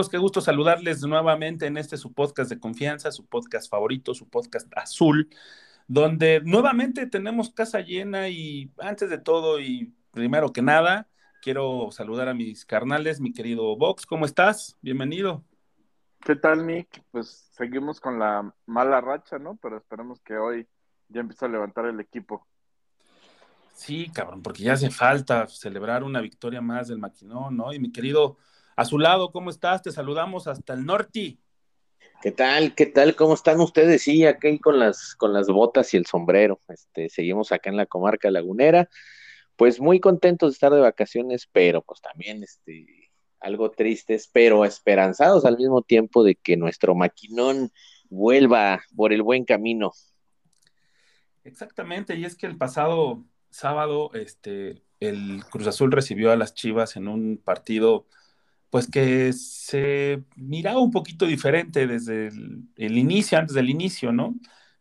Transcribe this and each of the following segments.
amigos, qué gusto saludarles nuevamente en este su podcast de confianza, su podcast favorito, su podcast azul, donde nuevamente tenemos casa llena y antes de todo y primero que nada, quiero saludar a mis carnales, mi querido Vox, ¿cómo estás? Bienvenido. ¿Qué tal, Nick? Pues seguimos con la mala racha, ¿no? Pero esperemos que hoy ya empiece a levantar el equipo. Sí, cabrón, porque ya hace falta celebrar una victoria más del maquinón, ¿no? Y mi querido a su lado, ¿cómo estás? Te saludamos hasta el norte. ¿Qué tal? ¿Qué tal? ¿Cómo están ustedes? Sí, aquí con las, con las botas y el sombrero. Este, seguimos acá en la comarca lagunera. Pues muy contentos de estar de vacaciones, pero pues también este, algo tristes, pero esperanzados al mismo tiempo de que nuestro maquinón vuelva por el buen camino. Exactamente, y es que el pasado sábado, este, el Cruz Azul recibió a las Chivas en un partido pues que se miraba un poquito diferente desde el, inicio, antes del inicio, ¿no?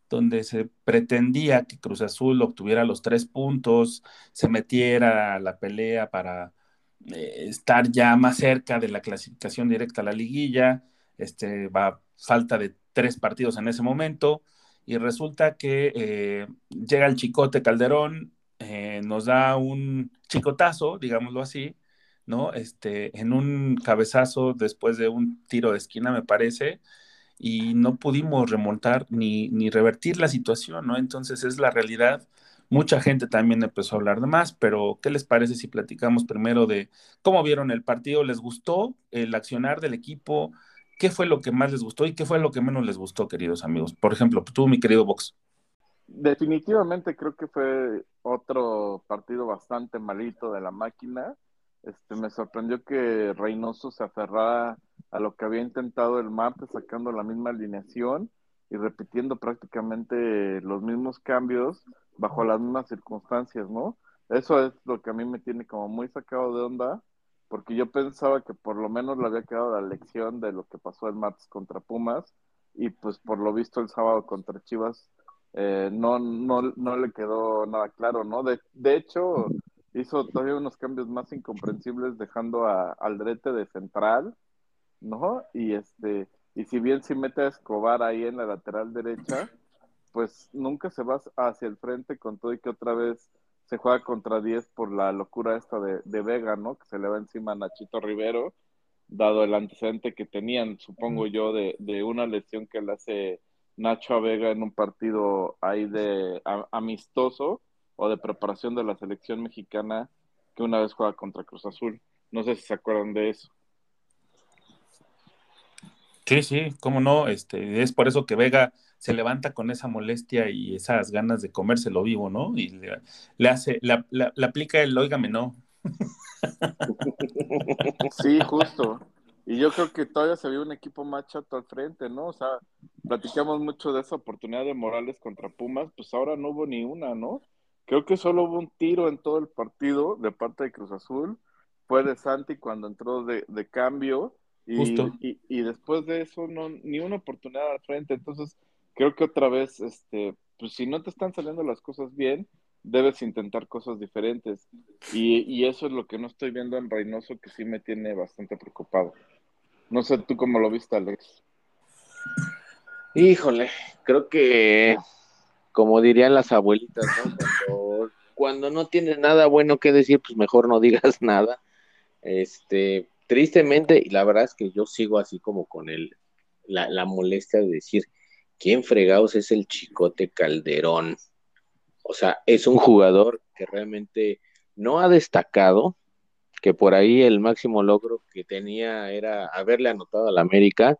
Donde se pretendía que Cruz Azul obtuviera los tres puntos, se metiera a la pelea para eh, estar ya más cerca de la clasificación directa a la liguilla, este, va falta de tres partidos en ese momento, y resulta que eh, llega el Chicote Calderón, eh, nos da un chicotazo, digámoslo así, ¿no? Este, en un cabezazo después de un tiro de esquina, me parece, y no pudimos remontar ni, ni revertir la situación, ¿no? Entonces es la realidad. Mucha gente también empezó a hablar de más, pero ¿qué les parece si platicamos primero de cómo vieron el partido? ¿Les gustó el accionar del equipo? ¿Qué fue lo que más les gustó y qué fue lo que menos les gustó, queridos amigos? Por ejemplo, tú, mi querido Vox. Definitivamente creo que fue otro partido bastante malito de la máquina. Este, me sorprendió que Reynoso se aferrara a lo que había intentado el martes, sacando la misma alineación y repitiendo prácticamente los mismos cambios bajo las mismas circunstancias, ¿no? Eso es lo que a mí me tiene como muy sacado de onda, porque yo pensaba que por lo menos le había quedado la lección de lo que pasó el martes contra Pumas, y pues por lo visto el sábado contra Chivas eh, no, no, no le quedó nada claro, ¿no? De, de hecho, hizo todavía unos cambios más incomprensibles dejando a Aldrete de central, ¿no? Y este, y si bien si mete a Escobar ahí en la lateral derecha, pues nunca se va hacia el frente con todo y que otra vez se juega contra 10 por la locura esta de, de Vega, ¿no? Que se le va encima a Nachito Rivero, dado el antecedente que tenían, supongo yo, de, de una lesión que le hace Nacho a Vega en un partido ahí de a, amistoso o de preparación de la selección mexicana que una vez juega contra Cruz Azul. No sé si se acuerdan de eso. Sí, sí, cómo no, este, es por eso que Vega se levanta con esa molestia y esas ganas de comérselo vivo, ¿no? Y le, le hace, le, le, le, aplica el óigame no. Sí, justo. Y yo creo que todavía se vio un equipo más chato al frente, ¿no? O sea, platicamos mucho de esa oportunidad de Morales contra Pumas, pues ahora no hubo ni una, ¿no? Creo que solo hubo un tiro en todo el partido de parte de Cruz Azul. Fue de Santi cuando entró de, de cambio. Y, y, y, después de eso, no, ni una oportunidad al frente. Entonces, creo que otra vez, este, pues si no te están saliendo las cosas bien, debes intentar cosas diferentes. Y, y eso es lo que no estoy viendo en Reynoso, que sí me tiene bastante preocupado. No sé tú cómo lo viste, Alex. Híjole, creo que, como dirían las abuelitas, ¿no? Cuando, cuando no tienes nada bueno que decir, pues mejor no digas nada. Este, tristemente, y la verdad es que yo sigo así como con el, la, la molestia de decir, ¿quién fregados es el Chicote Calderón? O sea, es un jugador que realmente no ha destacado, que por ahí el máximo logro que tenía era haberle anotado al América,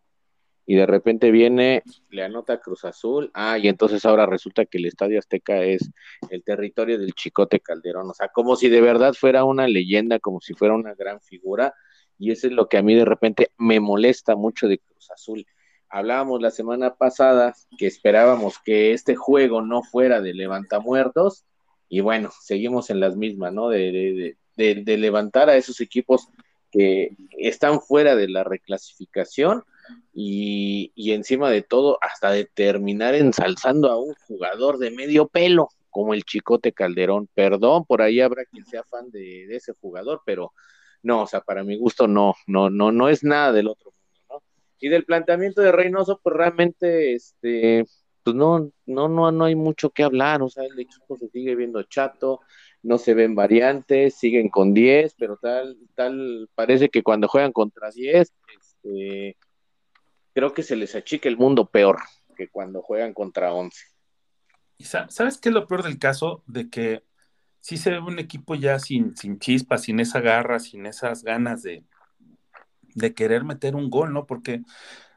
y de repente viene, le anota Cruz Azul, ah, y entonces ahora resulta que el Estadio Azteca es el territorio del Chicote Calderón, o sea, como si de verdad fuera una leyenda, como si fuera una gran figura, y eso es lo que a mí de repente me molesta mucho de Cruz Azul. Hablábamos la semana pasada que esperábamos que este juego no fuera de levantamuertos, y bueno, seguimos en las mismas, ¿no? De, de, de, de levantar a esos equipos que están fuera de la reclasificación y, encima de todo hasta de terminar ensalzando a un jugador de medio pelo como el Chicote Calderón. Perdón, por ahí habrá quien sea fan de, de, ese jugador, pero no, o sea, para mi gusto no, no, no, no es nada del otro mundo, ¿no? Y del planteamiento de Reynoso, pues realmente, este, pues no, no, no, no hay mucho que hablar, o sea, el equipo se sigue viendo chato, no se ven variantes, siguen con 10, pero tal, tal, parece que cuando juegan contra 10, este, creo que se les achica el mundo peor que cuando juegan contra 11. ¿Y sabes qué es lo peor del caso? De que sí se ve un equipo ya sin, sin chispa, sin esa garra, sin esas ganas de, de querer meter un gol, ¿no? Porque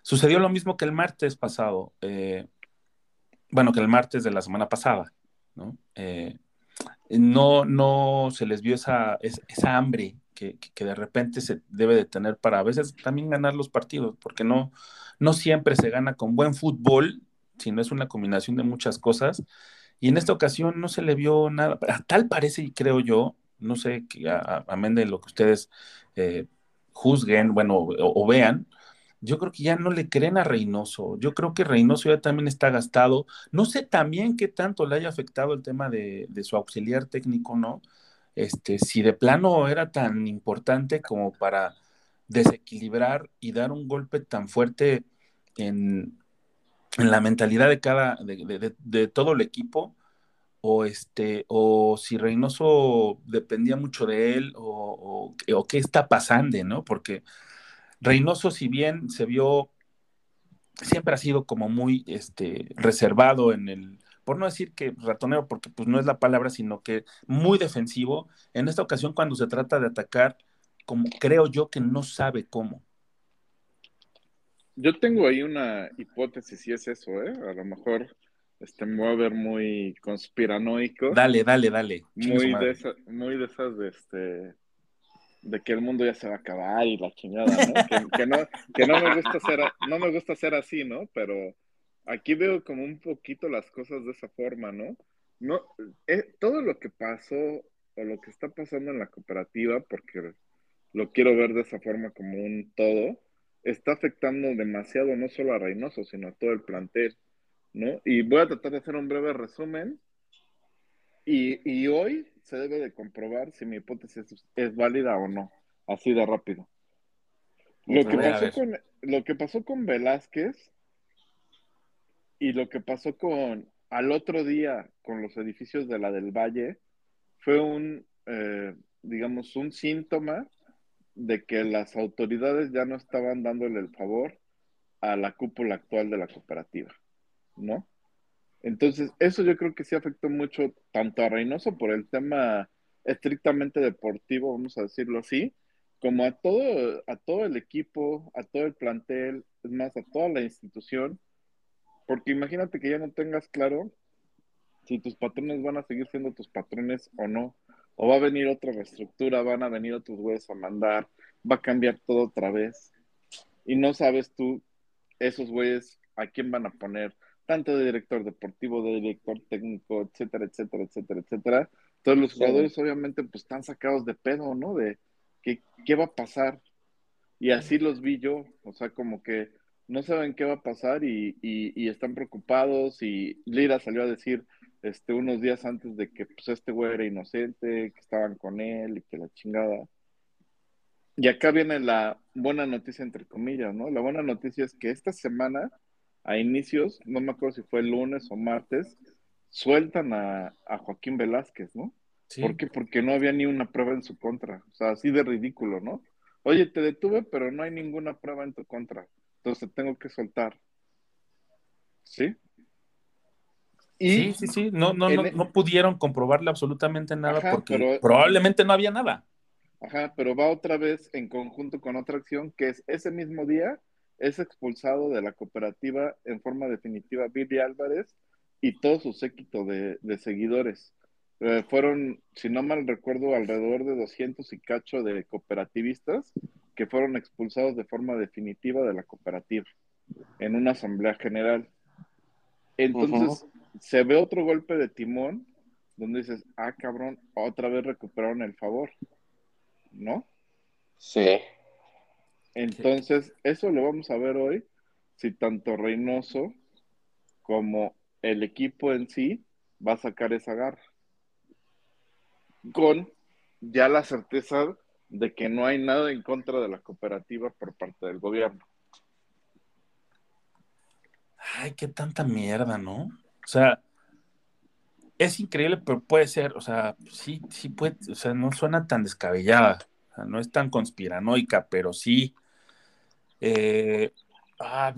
sucedió lo mismo que el martes pasado, eh, bueno, que el martes de la semana pasada, ¿no? Eh, no, no se les vio esa, esa hambre que, que, de repente se debe de tener para a veces también ganar los partidos, porque no, no siempre se gana con buen fútbol, sino es una combinación de muchas cosas. Y en esta ocasión no se le vio nada, tal parece, y creo yo, no sé, amén de lo que ustedes eh, juzguen, bueno, o, o, vean, yo creo que ya no le creen a Reynoso. Yo creo que Reynoso ya también está gastado. No sé también qué tanto le haya afectado el tema de, de su auxiliar técnico, ¿no? Este, si de plano era tan importante como para desequilibrar y dar un golpe tan fuerte en, en la mentalidad de cada, de, de, todo el equipo, o este, o si Reynoso dependía mucho de él, o, o, o qué está pasando, ¿no? Porque Reynoso, si bien se vio, siempre ha sido como muy este, reservado en el, por no decir que ratonero, porque pues no es la palabra, sino que muy defensivo. En esta ocasión, cuando se trata de atacar, como creo yo que no sabe cómo. Yo tengo ahí una hipótesis, si es eso, ¿eh? A lo mejor este, me voy a ver muy conspiranoico. Dale, dale, dale. Muy de, esa, muy de esas de este de que el mundo ya se va a acabar y la chingada, ¿no? que, que, no, que no me gusta ser, no me gusta ser así, ¿no? Pero aquí veo como un poquito las cosas de esa forma, ¿no? No, eh, todo lo que pasó o lo que está pasando en la cooperativa, porque lo quiero ver de esa forma como un todo, está afectando demasiado no solo a Reynoso, sino a todo el plantel, ¿no? Y voy a tratar de hacer un breve resumen. Y, y hoy se debe de comprobar si mi hipótesis es, es válida o no, así de rápido. Lo que, pasó con, lo que pasó con Velázquez y lo que pasó con al otro día con los edificios de la del Valle fue un, eh, digamos, un síntoma de que las autoridades ya no estaban dándole el favor a la cúpula actual de la cooperativa, ¿no? Entonces, eso yo creo que sí afectó mucho tanto a Reynoso por el tema estrictamente deportivo, vamos a decirlo así, como a todo, a todo el equipo, a todo el plantel, es más, a toda la institución, porque imagínate que ya no tengas claro si tus patrones van a seguir siendo tus patrones o no, o va a venir otra reestructura, van a venir otros güeyes a mandar, va a cambiar todo otra vez, y no sabes tú esos güeyes a quién van a poner, tanto de director deportivo, de director técnico, etcétera, etcétera, etcétera, etcétera. Todos los jugadores sí. obviamente pues están sacados de pedo, ¿no? De qué, qué va a pasar. Y así los vi yo, o sea, como que no saben qué va a pasar y, y, y, están preocupados y Lira salió a decir este, unos días antes de que pues este güey era inocente, que estaban con él y que la chingada. Y acá viene la buena noticia, entre comillas, ¿no? La buena noticia es que esta semana a inicios, no me acuerdo si fue el lunes o martes, sueltan a, a Joaquín Velázquez, ¿no? ¿Por qué? Porque no había ni una prueba en su contra. O sea, así de ridículo, ¿no? Oye, te detuve, pero no hay ninguna prueba en tu contra. Entonces tengo que soltar. ¿Sí? Sí, sí, sí. No, no, no, e no, pudieron comprobarle absolutamente nada porque probablemente no había nada. Ajá, pero va otra vez en conjunto con otra acción que es ese mismo día es expulsado de la cooperativa en forma definitiva Billy Álvarez y todo su séquito de, seguidores. Eh, fueron, si no mal recuerdo, alrededor de 200 y cacho de cooperativistas que fueron expulsados de forma definitiva de la cooperativa en una asamblea general. Entonces, se ve otro golpe de timón donde dices, ah, cabrón, otra vez recuperaron el favor, ¿no? Sí. Entonces, eso lo vamos a ver hoy, si tanto Reynoso como el equipo en sí va a sacar esa garra. Con ya la certeza de que no hay nada en contra de la cooperativa por parte del gobierno. Ay, qué tanta mierda, ¿no? O sea, es increíble, pero puede ser, o sea, sí, sí puede, o sea, no suena tan descabellada, o sea, no es tan conspiranoica, pero sí. Eh, ah,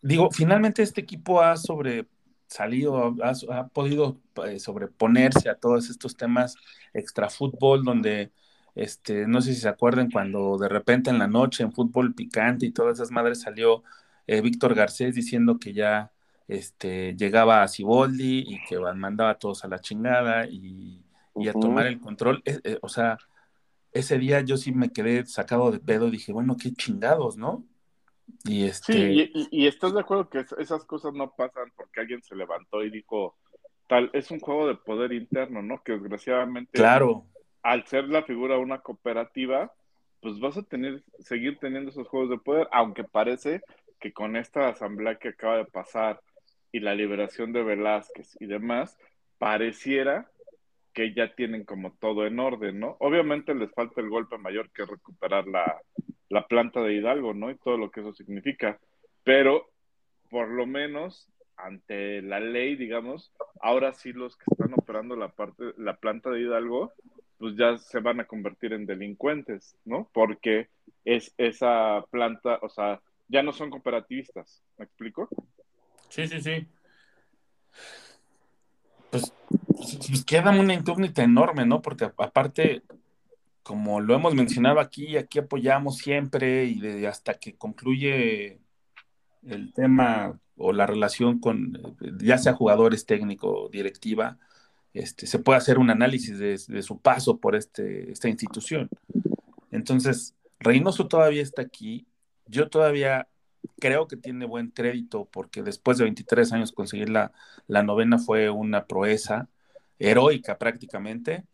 digo, finalmente este equipo ha sobresalido, ha, ha podido eh, sobreponerse a todos estos temas extra fútbol, donde, este, no sé si se acuerdan cuando de repente en la noche en fútbol picante y todas esas madres salió eh, Víctor Garcés diciendo que ya este, llegaba a Ciboldi y que mandaba a todos a la chingada y, a tomar el control. Eh, eh, o sea, ese día yo sí me quedé sacado de pedo, dije, bueno, qué chingados, ¿no? Y este... Sí, y, estás de acuerdo que esas cosas no pasan porque alguien se levantó y dijo, tal, es un juego de poder interno, ¿no? Que desgraciadamente, claro. al ser la figura de una cooperativa, pues vas a tener, seguir teniendo esos juegos de poder, aunque parece que con esta asamblea que acaba de pasar y la liberación de Velázquez y demás, pareciera que ya tienen como todo en orden, ¿no? Obviamente les falta el golpe mayor que recuperar la, planta de Hidalgo, ¿no? Y todo lo que eso significa. Pero por lo menos ante la ley, digamos, ahora sí los que están operando la parte, la planta de Hidalgo, pues ya se van a convertir en delincuentes, ¿no? Porque es esa planta, o sea, ya no son cooperativistas, ¿me explico? Sí, sí, sí. Pues, pues, queda una incógnita enorme, ¿no? Porque aparte, como lo hemos mencionado aquí, aquí apoyamos siempre y de, hasta que concluye el tema o la relación con, ya sea jugadores, técnico, directiva, este, se puede hacer un análisis de, de su paso por este, esta institución. Entonces, Reynoso todavía está aquí. Yo todavía creo que tiene buen crédito porque después de 23 años conseguir la, novena fue una proeza heroica prácticamente.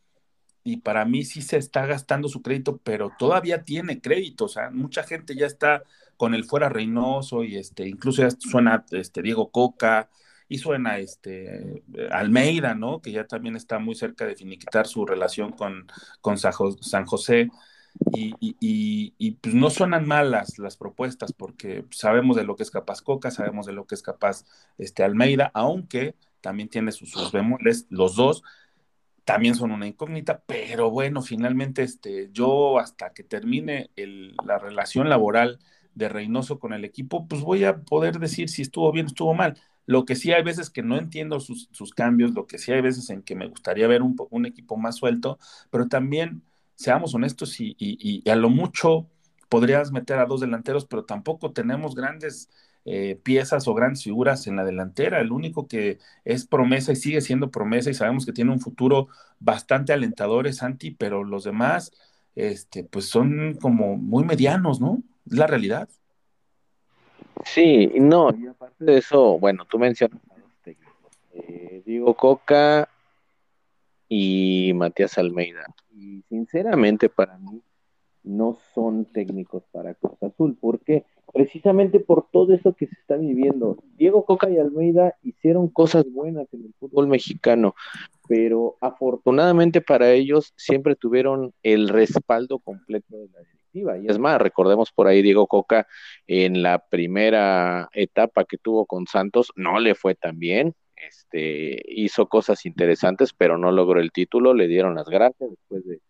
Y para mí sí se está gastando su crédito, pero todavía tiene crédito. O sea, mucha gente ya está con el fuera Reynoso y este, incluso ya suena este, Diego Coca y suena este, Almeida, ¿no? Que ya también está muy cerca de finiquitar su relación con, con San José. Y, pues no suenan malas las propuestas porque sabemos de lo que es capaz Coca, sabemos de lo que es capaz este, Almeida, aunque también tiene sus, sus bemoles, los dos también son una incógnita, pero bueno, finalmente este, yo hasta que termine la relación laboral de Reynoso con el equipo, pues voy a poder decir si estuvo bien o estuvo mal. Lo que sí hay veces que no entiendo sus, cambios, lo que sí hay veces en que me gustaría ver un equipo más suelto, pero también seamos honestos y, a lo mucho podrías meter a dos delanteros, pero tampoco tenemos grandes eh, piezas o grandes figuras en la delantera. El único que es promesa y sigue siendo promesa y sabemos que tiene un futuro bastante alentador es Santi, pero los demás, este, pues son como muy medianos, ¿no? Es la realidad. Sí, no, y aparte de eso, bueno, tú mencionas a los técnicos. Eh, Diego Coca y Matías Almeida. Y sinceramente para mí no son técnicos para Cruz Azul. porque Precisamente por todo eso que se está viviendo. Diego Coca y Almeida hicieron cosas buenas en el fútbol mexicano, pero afortunadamente para ellos siempre tuvieron el respaldo completo de la directiva. Y es más, recordemos por ahí Diego Coca en la primera etapa que tuvo con Santos, no le fue tan bien, este, hizo cosas interesantes, pero no logró el título, le dieron las gracias después de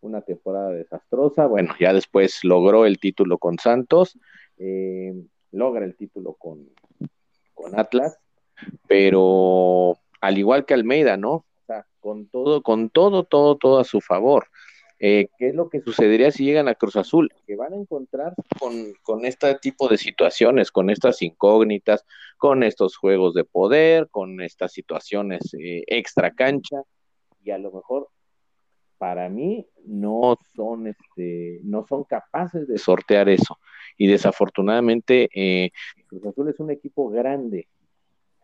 una temporada desastrosa, bueno, ya después logró el título con Santos, eh, logra el título con, con Atlas, pero al igual que Almeida, ¿no? O sea, con todo, con todo, todo, todo a su favor. Eh, ¿Qué es lo que sucedería si llegan a Cruz Azul? Que van a encontrar con, este tipo de situaciones, con estas incógnitas, con estos juegos de poder, con estas situaciones eh, extra cancha, y a lo mejor para mí no son, este, no son capaces de sortear eso. Y desafortunadamente, eh, Cruz Azul es un equipo grande,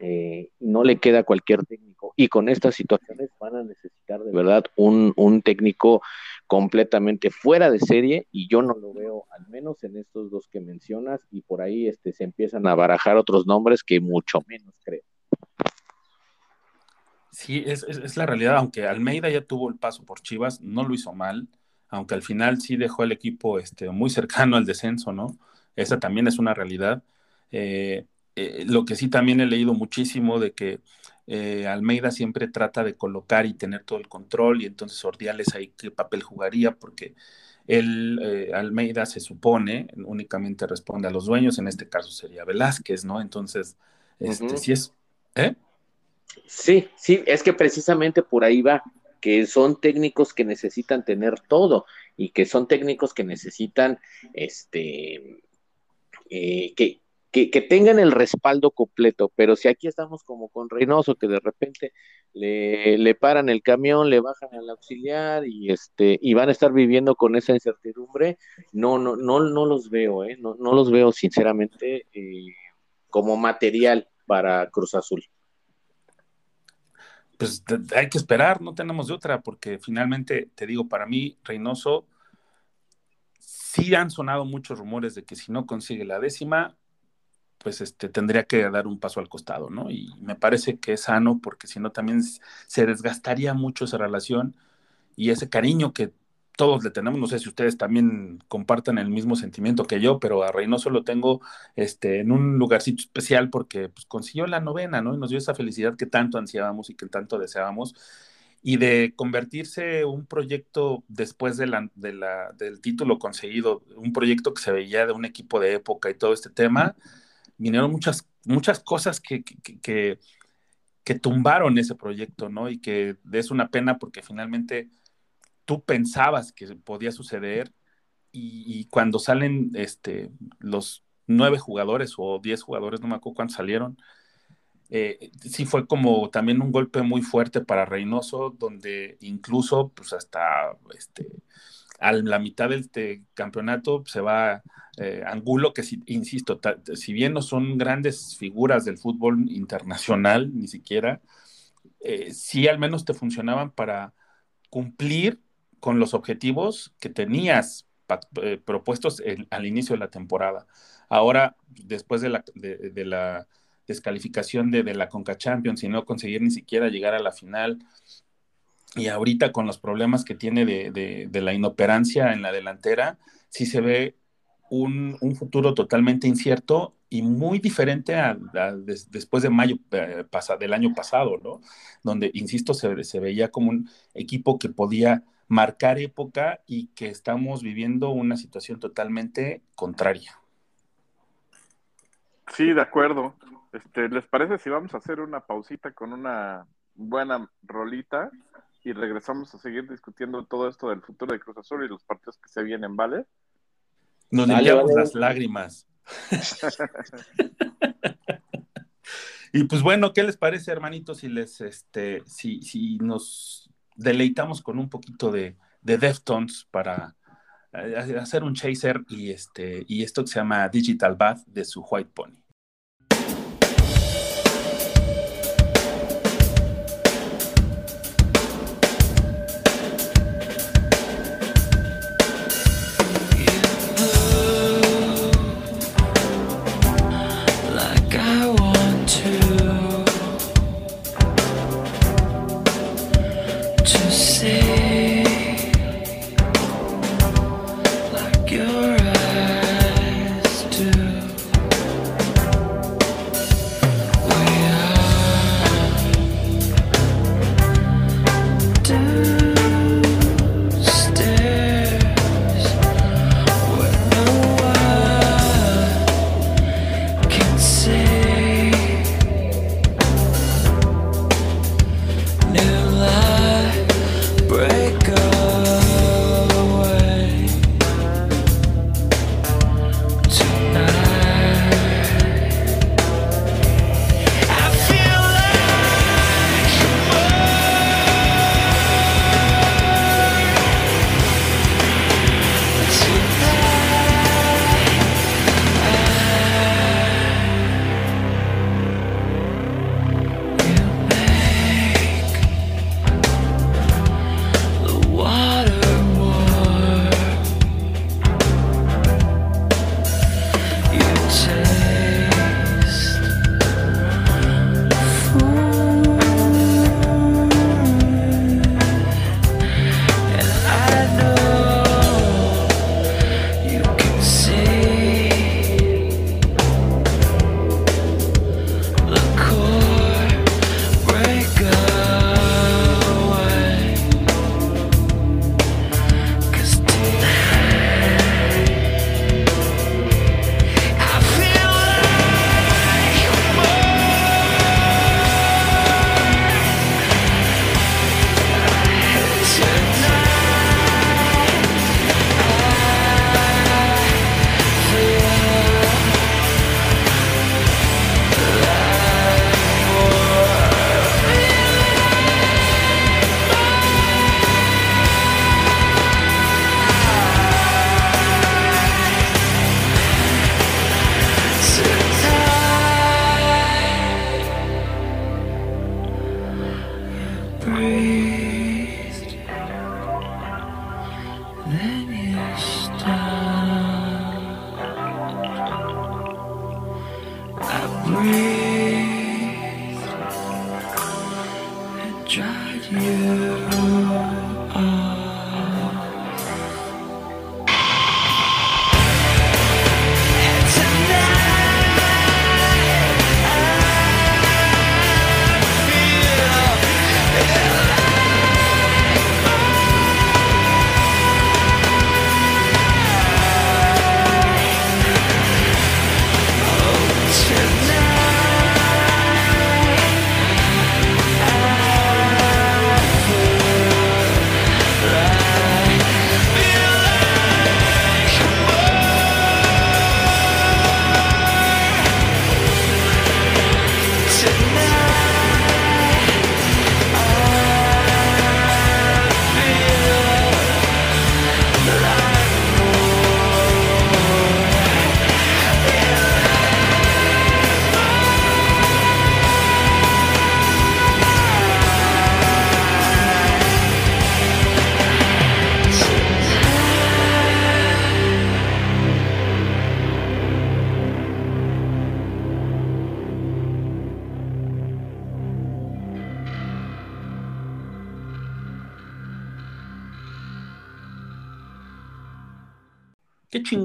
eh, no le queda cualquier técnico. Y con estas situaciones van a necesitar de verdad un, un, técnico completamente fuera de serie y yo no lo veo, al menos en estos dos que mencionas, y por ahí este, se empiezan a barajar otros nombres que mucho menos creo. Sí, es, es, la realidad, aunque Almeida ya tuvo el paso por Chivas, no lo hizo mal, aunque al final sí dejó el equipo este, muy cercano al descenso, ¿no? Esa también es una realidad. Eh, eh, lo que sí también he leído muchísimo de que eh, Almeida siempre trata de colocar y tener todo el control y entonces Ordiales ahí qué papel jugaría porque él, eh, Almeida se supone, únicamente responde a los dueños, en este caso sería Velázquez, ¿no? Entonces, este, si es... Sí, sí, es que precisamente por ahí va, que son técnicos que necesitan tener todo y que son técnicos que necesitan, este, que, que, tengan el respaldo completo, pero si aquí estamos como con Reynoso, que de repente le, le, paran el camión, le bajan al auxiliar y este, y van a estar viviendo con esa incertidumbre, no, no, no, no los veo, ¿eh? no, no los veo sinceramente eh, como material para Cruz Azul. Pues hay que esperar, no tenemos de otra, porque finalmente, te digo, para mí, Reynoso, sí han sonado muchos rumores de que si no consigue la décima, pues este, tendría que dar un paso al costado, ¿no? Y me parece que es sano porque si no también se desgastaría mucho esa relación y ese cariño que todos le tenemos, no sé si ustedes también compartan el mismo sentimiento que yo, pero a Reynoso lo tengo este, en un lugarcito especial porque pues, consiguió la novena, ¿no? Y nos dio esa felicidad que tanto ansiábamos y que tanto deseábamos. Y de convertirse un proyecto después de la, de la, del título conseguido, un proyecto que se veía de un equipo de época y todo este tema, vinieron muchas, muchas cosas que, que, que, tumbaron ese proyecto, ¿no? Y que es una pena porque finalmente tú pensabas que podía suceder y, cuando salen este, los nueve jugadores o diez jugadores, no me acuerdo cuántos salieron, eh, sí fue como también un golpe muy fuerte para Reynoso, donde incluso pues hasta este, a la mitad del campeonato se va eh, Angulo, que insisto, si bien no son grandes figuras del fútbol internacional, ni siquiera, eh, sí al menos te funcionaban para cumplir con los objetivos que tenías eh, propuestos al inicio de la temporada. Ahora, después de la, de, descalificación de, la Conca Champions y no conseguir ni siquiera llegar a la final, y ahorita con los problemas que tiene de, la inoperancia en la delantera, sí se ve un, futuro totalmente incierto y muy diferente a, después de mayo eh, del año pasado, ¿no? Donde, insisto, se, se veía como un equipo que podía marcar época y que estamos viviendo una situación totalmente contraria. Sí, de acuerdo. Este, ¿Les parece si vamos a hacer una pausita con una buena rolita y regresamos a seguir discutiendo todo esto del futuro de Cruz Azul y los partidos que se vienen, ¿vale? Nos limpiamos las lágrimas. y pues bueno, ¿qué les parece, hermanitos, si les este, si, si nos deleitamos con un poquito de, de Deftones para eh, hacer un chaser y este y esto que se llama Digital Bath de su White Pony.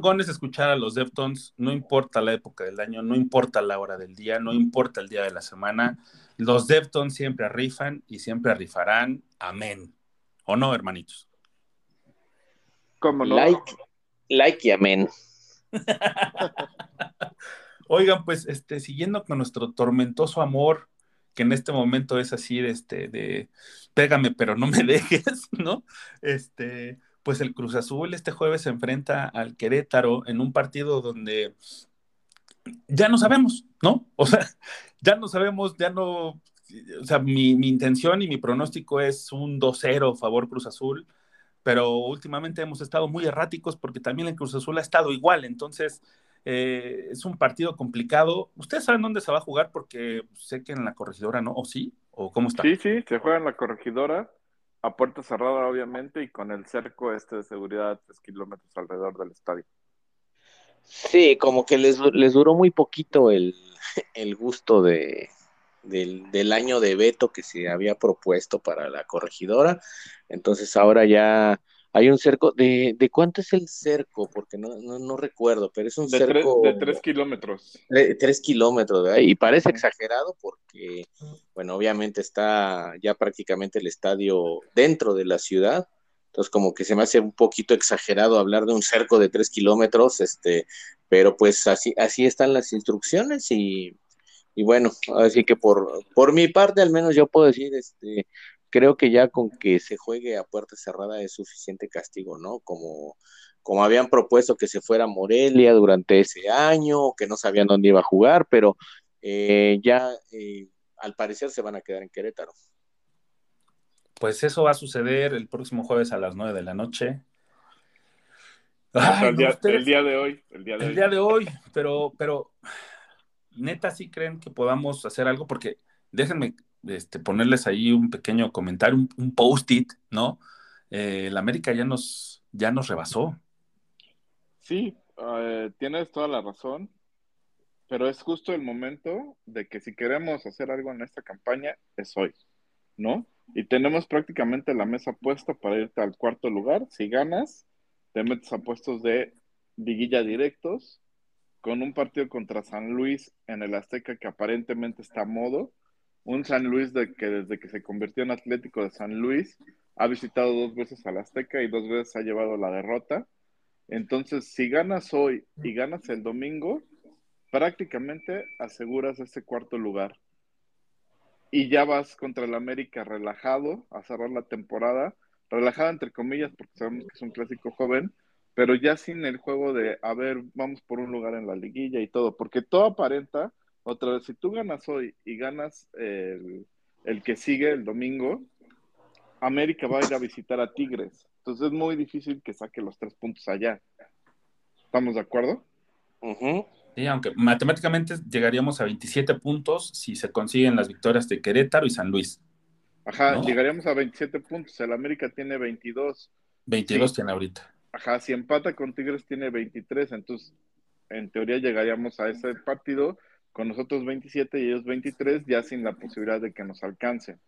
Chingón es escuchar a los Deftones, no importa la época del año, no importa la hora del día, no importa el día de la semana. Los Deftones siempre rifan y siempre rifarán. Amén. ¿O no, hermanitos? ¿Cómo no? Like, like y amén. Oigan, pues, este, siguiendo con nuestro tormentoso amor, que en este momento es así de este, de pégame, pero no me dejes, ¿no? Este, pues el Cruz Azul este jueves se enfrenta al Querétaro en un partido donde ya no sabemos, ¿no? O sea, ya no sabemos, ya no, o sea, mi, intención y mi pronóstico es un 2-0 favor Cruz Azul, pero últimamente hemos estado muy erráticos porque también el Cruz Azul ha estado igual, entonces eh, es un partido complicado. ¿Ustedes saben dónde se va a jugar? Porque sé que en la corregidora, ¿no? ¿O sí? ¿O cómo está? Sí, sí, se juega en la corregidora, a puerta cerrada, obviamente, y con el cerco este de seguridad tres kilómetros alrededor del estadio. Sí, como que les, les duró muy poquito el, el gusto de, del, del año de veto que se había propuesto para la corregidora. Entonces ahora ya hay un cerco. ¿De, de cuánto es el cerco? Porque no, no, no recuerdo, pero es un De, tres, cerco de tres kilómetros. de tres kilómetros, ¿verdad? Y parece exagerado porque, bueno, obviamente está ya prácticamente el estadio dentro de la ciudad. Entonces, como que se me hace un poquito exagerado hablar de un cerco de tres kilómetros, este, pero pues así, así están las instrucciones y, y bueno, así que por, por mi parte, al menos yo puedo decir, este, creo que ya con que se juegue a puerta cerrada es suficiente castigo, ¿no? Como, como habían propuesto que se fuera a Morelia durante ese año, que no sabían dónde iba a jugar, pero eh, ya eh, al parecer se van a quedar en Querétaro. Pues eso va a suceder el próximo jueves a las 9 de la noche. Ay, el, día, ustedes- el día de hoy. El día de el hoy. día de hoy, pero, pero neta sí creen que podamos hacer algo, porque déjenme este, ponerles ahí un pequeño comentario, un, post-it, ¿no? Eh, el América ya nos, ya nos rebasó. Sí, eh, tienes toda la razón, pero es justo el momento de que si queremos hacer algo en esta campaña, es hoy, ¿no? Y tenemos prácticamente la mesa puesta para irte al cuarto lugar. Si ganas, te metes a puestos de liguilla directos, con un partido contra San Luis en el Azteca que aparentemente está a modo. Un San Luis de que desde que se convirtió en Atlético de San Luis ha visitado dos veces al Azteca y dos veces ha llevado la derrota. Entonces, si ganas hoy y ganas el domingo, prácticamente aseguras ese cuarto lugar. Y ya vas contra el América relajado a cerrar la temporada, relajado entre comillas, porque sabemos que es un clásico joven, pero ya sin el juego de, a ver, vamos por un lugar en la liguilla y todo, porque todo aparenta, otra vez, si tú ganas hoy y ganas el, el que sigue el domingo, América va a ir a visitar a Tigres. Entonces es muy difícil que saque los tres puntos allá. ¿Estamos de acuerdo? Ujú. Sí, aunque matemáticamente llegaríamos a 27 puntos si se consiguen las victorias de Querétaro y San Luis. Ajá, ¿No? llegaríamos a 27 puntos. El América tiene 22. 22 Sí. tiene ahorita. Ajá, si empata con Tigres tiene 23, entonces en teoría llegaríamos a ese partido con nosotros 27 y ellos 23, ya sin la posibilidad de que nos alcance.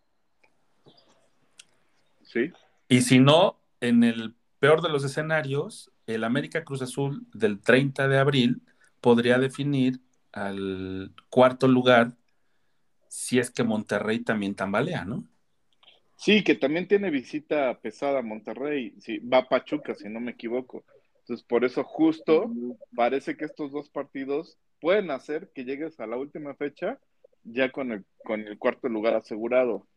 ¿Sí? Y si no, en el peor de los escenarios, el América Cruz Azul del 30 de abril podría definir al cuarto lugar si es que Monterrey también tambalea, ¿no? Sí, que también tiene visita pesada a Monterrey, sí, va a Pachuca, si no me equivoco. Entonces, por eso justo parece que estos dos partidos pueden hacer que llegues a la última fecha ya con el, con el cuarto lugar asegurado.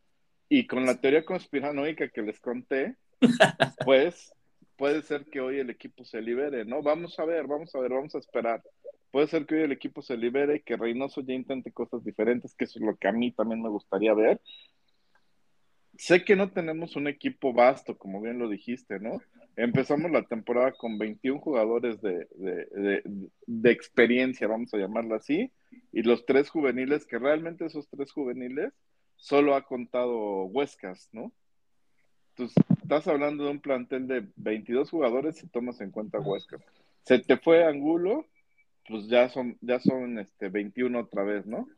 Y con la teoría conspiranoica que les conté, pues puede ser que hoy el equipo se libere, ¿no? Vamos a ver, vamos a ver, vamos a esperar. Puede ser que hoy el equipo se libere, que Reynoso ya intente cosas diferentes, que eso es lo que a mí también me gustaría ver. Sé que no tenemos un equipo vasto, como bien lo dijiste, ¿no? Empezamos la temporada con 21 jugadores de, de, de, de experiencia, vamos a llamarlo así, y los tres juveniles, que realmente esos tres juveniles solo ha contado Huescas, ¿no? Entonces, estás hablando de un plantel de 22 jugadores si tomas en cuenta Huescas. Se te fue Angulo, pues ya son, ya son este 21 otra vez, ¿no?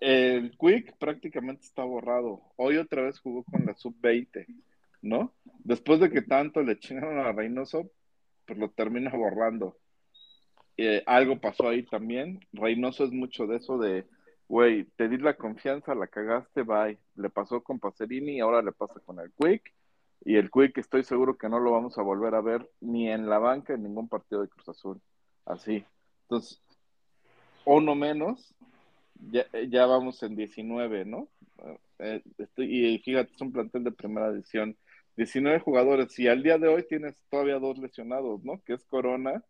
El Quick prácticamente está borrado. Hoy otra vez jugó con la sub-20, ¿no? Después de que tanto le chingaron a Reynoso, pues lo termina borrando. Eh, algo pasó ahí también. Reynoso es mucho de eso de, güey, te di la confianza, la cagaste, bye. Le pasó con Pacerini ahora le pasa con el Quick. Y el Quick estoy seguro que no lo vamos a volver a ver ni en la banca en ningún partido de Cruz Azul. Así. Entonces, uno menos, ya, ya vamos en 19, ¿no? Eh, estoy, y fíjate, es un plantel de primera edición. 19 jugadores y al día de hoy tienes todavía dos lesionados, ¿no? Que es Corona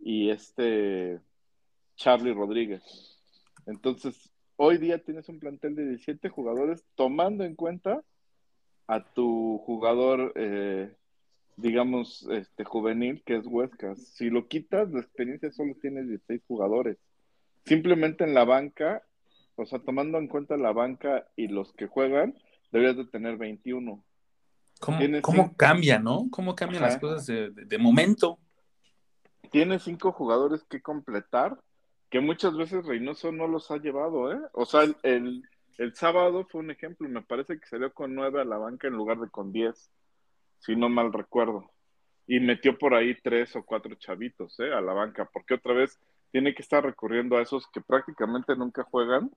y este Charlie Rodríguez. Entonces, hoy día tienes un plantel de 17 jugadores tomando en cuenta a tu jugador, eh, digamos, este juvenil, que es Huescas. Si lo quitas, la experiencia solo tienes 16 jugadores. Simplemente en la banca, o sea, tomando en cuenta la banca y los que juegan, deberías de tener 21. ¿Cómo, cómo cinco- cambia, no? ¿Cómo cambian Ajá. las cosas de, de- de momento? Tienes cinco jugadores que completar, que muchas veces Reynoso no los ha llevado, ¿eh? O sea, el, el, el sábado fue un ejemplo, me parece que salió con nueve a la banca en lugar de con diez, si no mal recuerdo. Y metió por ahí tres o cuatro chavitos, ¿eh? A la banca, porque otra vez tiene que estar recurriendo a esos que prácticamente nunca juegan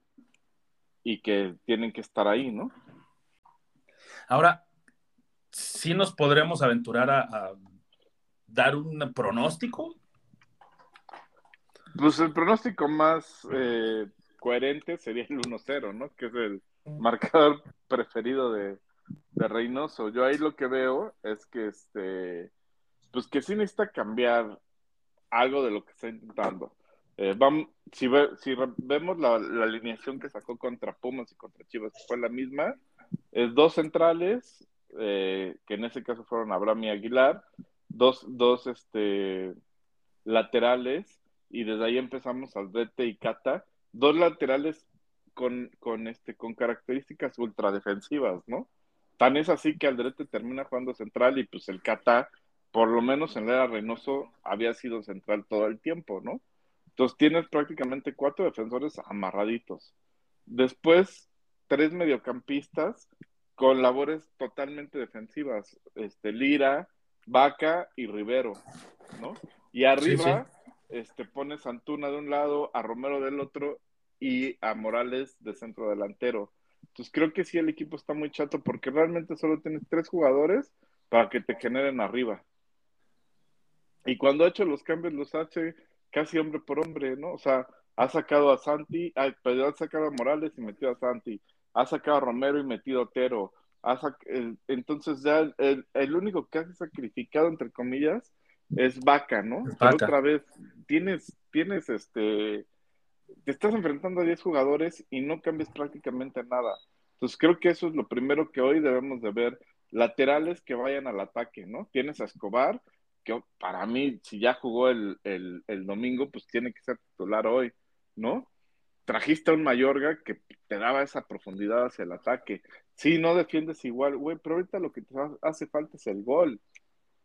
y que tienen que estar ahí, ¿no? Ahora, sí nos podremos aventurar a, a dar un pronóstico. Pues el pronóstico más eh, coherente sería el 1-0, ¿no? Que es el marcador preferido de, de Reynoso. Yo ahí lo que veo es que este, pues que sí necesita cambiar algo de lo que está intentando. Eh, vamos, si, ve- si vemos la, alineación que sacó contra Pumas y contra Chivas, fue la misma, es dos centrales, eh, que en ese caso fueron Abraham y Aguilar, dos, dos este, laterales, y desde ahí empezamos Aldrete y Cata, dos laterales con, con, este, con características ultradefensivas, ¿no? Tan es así que Aldrete termina jugando central y pues el Cata, por lo menos en la era Reynoso, había sido central todo el tiempo, ¿no? Entonces tienes prácticamente cuatro defensores amarraditos. Después, tres mediocampistas con labores totalmente defensivas. Este, Lira, Vaca y Rivero, ¿no? Y arriba, este, pones a Antuna de un lado, a Romero del otro y a Morales de centro delantero. Entonces creo que sí el equipo está muy chato porque realmente solo tienes tres jugadores para que te generen arriba. Y cuando ha hecho los cambios los hace casi hombre por hombre, ¿no? O sea, ha sacado a Santi, ah, pero ha sacado a Morales y metido a Santi, ha sacado a Romero y metido a Otero. Ha el- entonces ya el, el único que ha sacrificado, entre comillas, es Vaca, ¿no? Es Pero Vaca. otra vez, tienes, tienes este, te estás enfrentando a 10 jugadores y no cambias prácticamente nada. Entonces creo que eso es lo primero que hoy debemos de ver. Laterales que vayan al ataque, ¿no? Tienes a Escobar, que para mí, si ya jugó el, el, el domingo, pues tiene que ser titular hoy, ¿no? trajiste a un Mayorga que te daba esa profundidad hacia el ataque. Sí, no defiendes igual, güey, pero ahorita lo que te hace falta es el gol,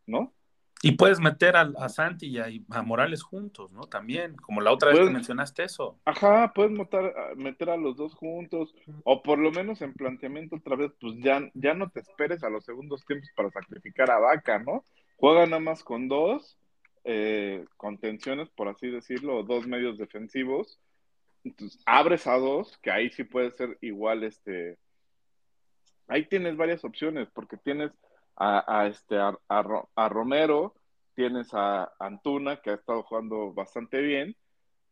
¿no? Y puedes meter a, a Santi y a, a, Morales juntos, ¿no? También, como la otra vez que mencionaste eso. Ajá, puedes meter, meter a los dos juntos, o por lo menos en planteamiento otra vez, pues ya, ya no te esperes a los segundos tiempos para sacrificar a Vaca, ¿no? Juega nada más con dos eh, contenciones, por así decirlo, dos medios defensivos. Entonces, abres a dos, que ahí sí puede ser igual, este... Ahí tienes varias opciones, porque tienes a, este, a, Romero, tienes a Antuna, que ha estado jugando bastante bien,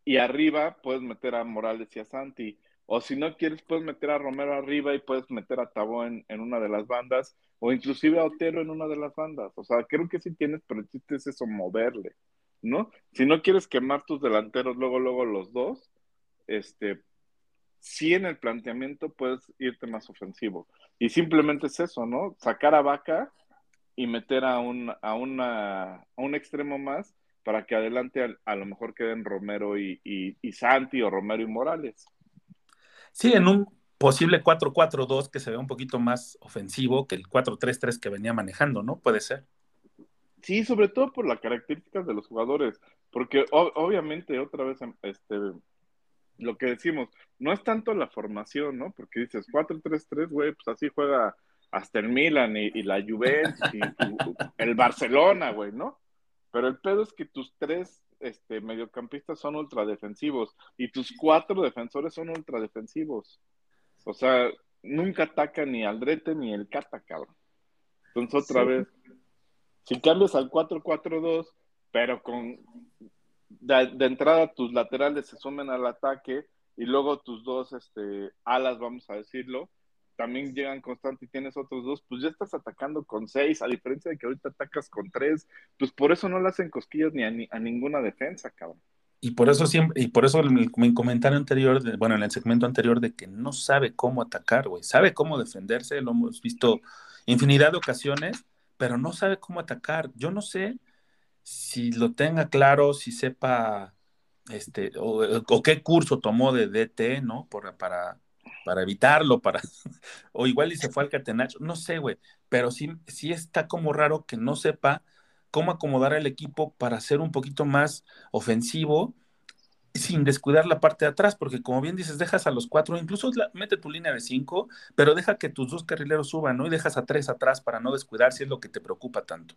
y arriba puedes meter a Morales y a Santi. O si no quieres, puedes meter a Romero arriba y puedes meter a Tabó en, una de las bandas, o inclusive a Otero en una de las bandas. O sea, creo que sí tienes, pero es eso, moverle, ¿no? Si no quieres quemar tus delanteros luego, luego los dos, este, sí en el planteamiento puedes irte más ofensivo. Y simplemente es eso, ¿no? Sacar a Vaca y meter a un, a una, a un extremo más para que adelante a, lo mejor queden Romero y, y, Santi o Romero y Morales. Sí, en un posible 4-4-2 que se ve un poquito más ofensivo que el 4-3-3 que venía manejando, ¿no? Puede ser. Sí, sobre todo por las características de los jugadores, porque obviamente otra vez este, lo que decimos, no es tanto la formación, ¿no? Porque dices 4-3-3, güey, pues así juega hasta el Milan y, y la Juventus y, y, el Barcelona, güey, ¿no? Pero el pedo es que tus tres este, mediocampistas son ultradefensivos y tus cuatro defensores son ultradefensivos. O sea, nunca ataca ni Aldrete ni el Cata, cabrón. Entonces, otra sí. vez, si cambias al 4-4-2, pero con de, de, entrada tus laterales se sumen al ataque y luego tus dos este, alas, vamos a decirlo, también llegan constante y tienes otros dos, pues ya estás atacando con seis, a diferencia de que ahorita atacas con tres, pues por eso no le hacen cosquillas ni a, ni a ninguna defensa, cabrón. Y por eso siempre, y por eso mi, mi comentario anterior, bueno, en el segmento anterior, de que no sabe cómo atacar, güey, sabe cómo defenderse, lo hemos visto infinidad de ocasiones, pero no sabe cómo atacar. Yo no sé si lo tenga claro, si sepa, este, o, o qué curso tomó de DT, ¿no? Por, para, para evitarlo, para, o igual y se fue al catenacho, no sé, güey, pero sí, sí está como raro que no sepa cómo acomodar al equipo para ser un poquito más ofensivo sin descuidar la parte de atrás, porque como bien dices, dejas a los cuatro, incluso mete tu línea de cinco, pero deja que tus dos carrileros suban, ¿no? Y dejas a tres atrás para no descuidar si es lo que te preocupa tanto.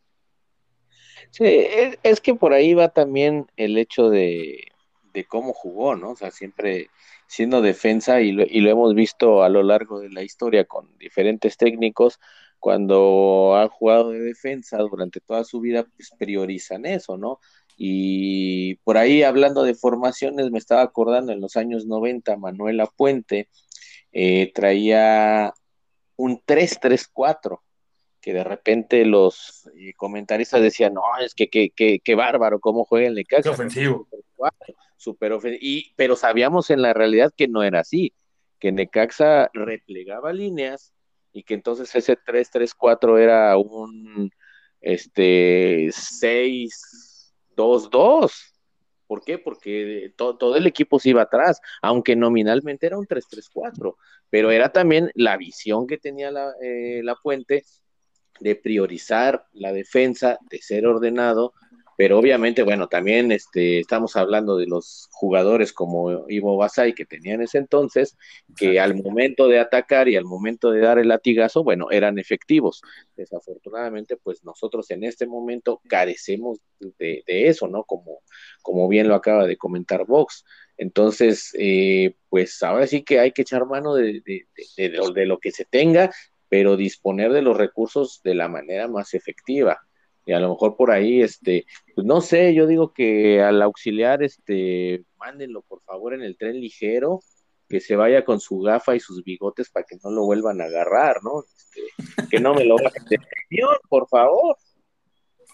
Sí, es que por ahí va también el hecho de, de cómo jugó, ¿no? O sea, siempre siendo defensa y lo, y lo, hemos visto a lo largo de la historia con diferentes técnicos, cuando han jugado de defensa durante toda su vida, pues priorizan eso, ¿no? Y por ahí hablando de formaciones, me estaba acordando en los años 90, Manuela Puente eh, traía un 3-3-4 que de repente los eh, comentaristas decían, no, es que qué que, bárbaro cómo juega el Necaxa. Qué ofensivo. Super. Y, pero sabíamos en la realidad que no era así, que Necaxa replegaba líneas y que entonces ese 3-3-4 era un este 6-2-2. ¿Por qué? Porque to todo el equipo se iba atrás, aunque nominalmente era un 3-3-4, pero era también la visión que tenía la, eh, la Puente de priorizar la defensa, de ser ordenado, pero obviamente, bueno, también este, estamos hablando de los jugadores como Ivo Basay que tenían ese entonces, que al momento de atacar y al momento de dar el latigazo, bueno, eran efectivos. Desafortunadamente, pues nosotros en este momento carecemos de, de eso, ¿no? Como, como bien lo acaba de comentar Vox. Entonces, eh, pues ahora sí que hay que echar mano de, de, de, de lo que se tenga pero disponer de los recursos de la manera más efectiva. Y a lo mejor por ahí, este, pues no sé, yo digo que al auxiliar, este, mándenlo por favor en el tren ligero, que se vaya con su gafa y sus bigotes para que no lo vuelvan a agarrar, ¿no? Este, que no me lo bajen de camión, por favor.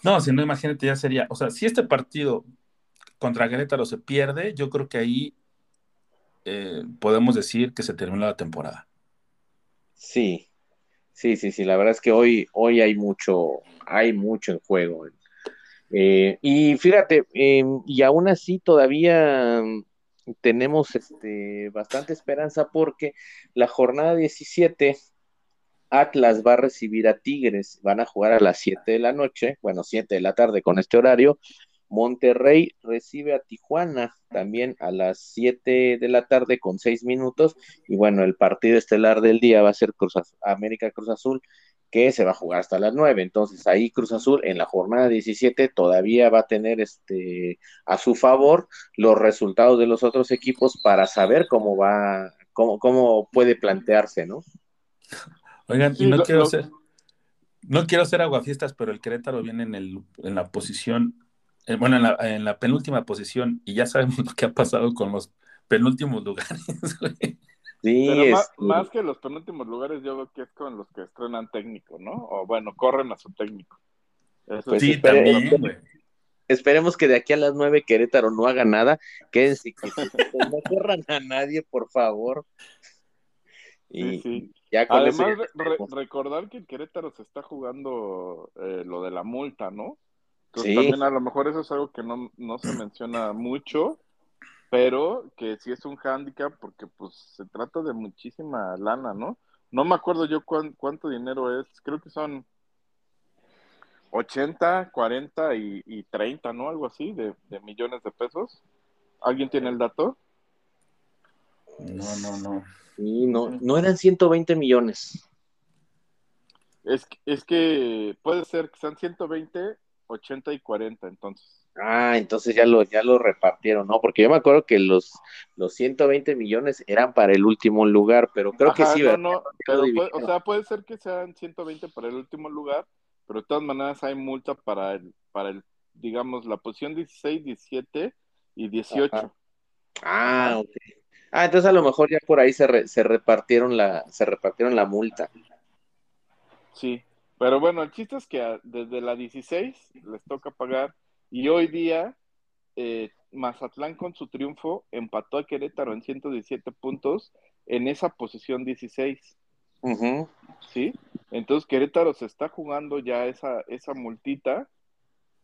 No, si no, imagínate, ya sería, o sea, si este partido contra Querétaro se pierde, yo creo que ahí eh, podemos decir que se termina la temporada. Sí, Sí, sí, sí, la verdad es que hoy, hoy hay mucho, hay mucho en juego. Eh, y fíjate, eh, y aún así todavía tenemos este, bastante esperanza porque la jornada 17 Atlas va a recibir a Tigres, van a jugar a las 7 de la noche, bueno, 7 de la tarde con este horario. Monterrey recibe a Tijuana también a las 7 de la tarde con 6 minutos. Y bueno, el partido estelar del día va a ser Cruz Azul, América Cruz Azul, que se va a jugar hasta las 9. Entonces ahí Cruz Azul en la jornada 17 todavía va a tener este a su favor los resultados de los otros equipos para saber cómo va, cómo, cómo puede plantearse, ¿no? Oigan, Sí, y no lo- quiero lo- ser, no quiero ser aguafiestas, pero el Querétaro viene en el, en la posición, bueno, en la, en la penúltima posición, y ya sabemos lo que ha pasado con los penúltimos lugares, güey. Sí, Pero ma- este, más, que los penúltimos lugares, yo creo que es con los que estrenan técnico, ¿no? O bueno, corren a su técnico. Eso Pues Sí, espere- también, güey. esperemos que de aquí a las 9 Querétaro no haga nada. Quédense quietos, no corran a nadie, por favor. Y Sí, sí. ya Además, re- recordar que el Querétaro se está jugando eh, lo de la multa, ¿no? Entonces Sí. también a lo mejor eso es algo que no, no se menciona mucho, pero que sí es un hándicap porque pues se trata de muchísima lana, ¿no? No me acuerdo yo cuán- cuánto dinero es, creo que son 80, 40 y, y 30, ¿no? Algo así de, de millones de pesos. ¿Alguien tiene el dato? No, no, no. Sí, no, no eran 120 millones. Es, que- es que puede ser que sean 120, 80 y 40, entonces. Ah, entonces ya lo, ya lo repartieron, ¿no? Porque yo me acuerdo que los, los 120 millones eran para el último lugar, pero creo que sí, no, ¿verdad? no, pero puede- o sea, puede ser que sean 120 para el último lugar, pero de todas maneras hay multa para el, para el, digamos, la posición 16, 17 y 18. Ajá. Ah, ok. Ah, entonces a lo mejor ya por ahí se, re- se repartieron la, se repartieron la multa. Sí, pero bueno, el chiste es que desde la 16 les toca pagar y hoy día eh, Mazatlán con su triunfo empató a Querétaro en 117 puntos en esa posición 16. Ujú. ¿sí? Entonces Querétaro se está jugando ya esa, esa multita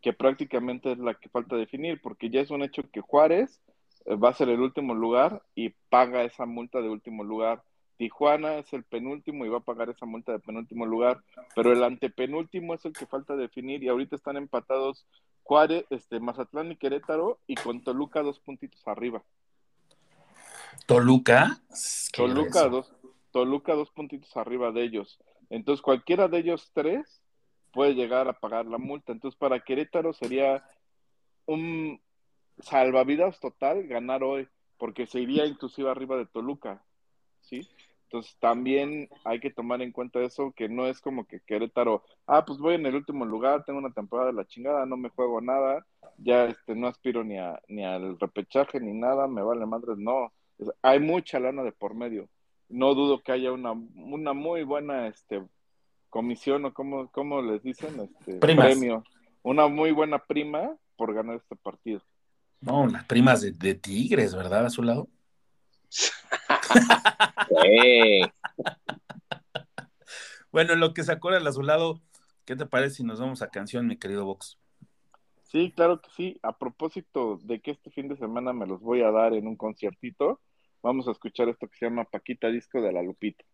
que prácticamente es la que falta definir, porque ya es un hecho que Juárez eh, va a ser el último lugar y paga esa multa de último lugar. Tijuana es el penúltimo y va a pagar esa multa de penúltimo lugar, pero el antepenúltimo es el que falta definir y ahorita están empatados Juárez, este, Mazatlán y Querétaro y con Toluca dos puntitos arriba. Toluca. Toluca dos, Toluca dos puntitos arriba de ellos. Entonces cualquiera de ellos tres puede llegar a pagar la multa. Entonces para Querétaro sería un salvavidas total ganar hoy, porque se iría inclusive arriba de Toluca, ¿sí? Entonces también hay que tomar en cuenta eso, que no es como que Querétaro, ah, pues voy en el último lugar, tengo una temporada de la chingada, no me juego nada, ya este no aspiro ni a ni al repechaje ni nada, me vale madres, no. Es- Hay mucha lana de por medio. No dudo que haya una, una muy buena este comisión o como, como les dicen, este Primas. premio, una muy buena prima por ganar este partido. No, las primas de, de Tigres, ¿verdad? A su lado. Bueno, en lo que se acuerda a su lado, ¿qué te parece si nos vamos a canción, mi querido Vox? Sí, claro que sí. A propósito de que este fin de semana me los voy a dar en un conciertito, vamos a escuchar esto que se llama Paquita Disco de la Lupita.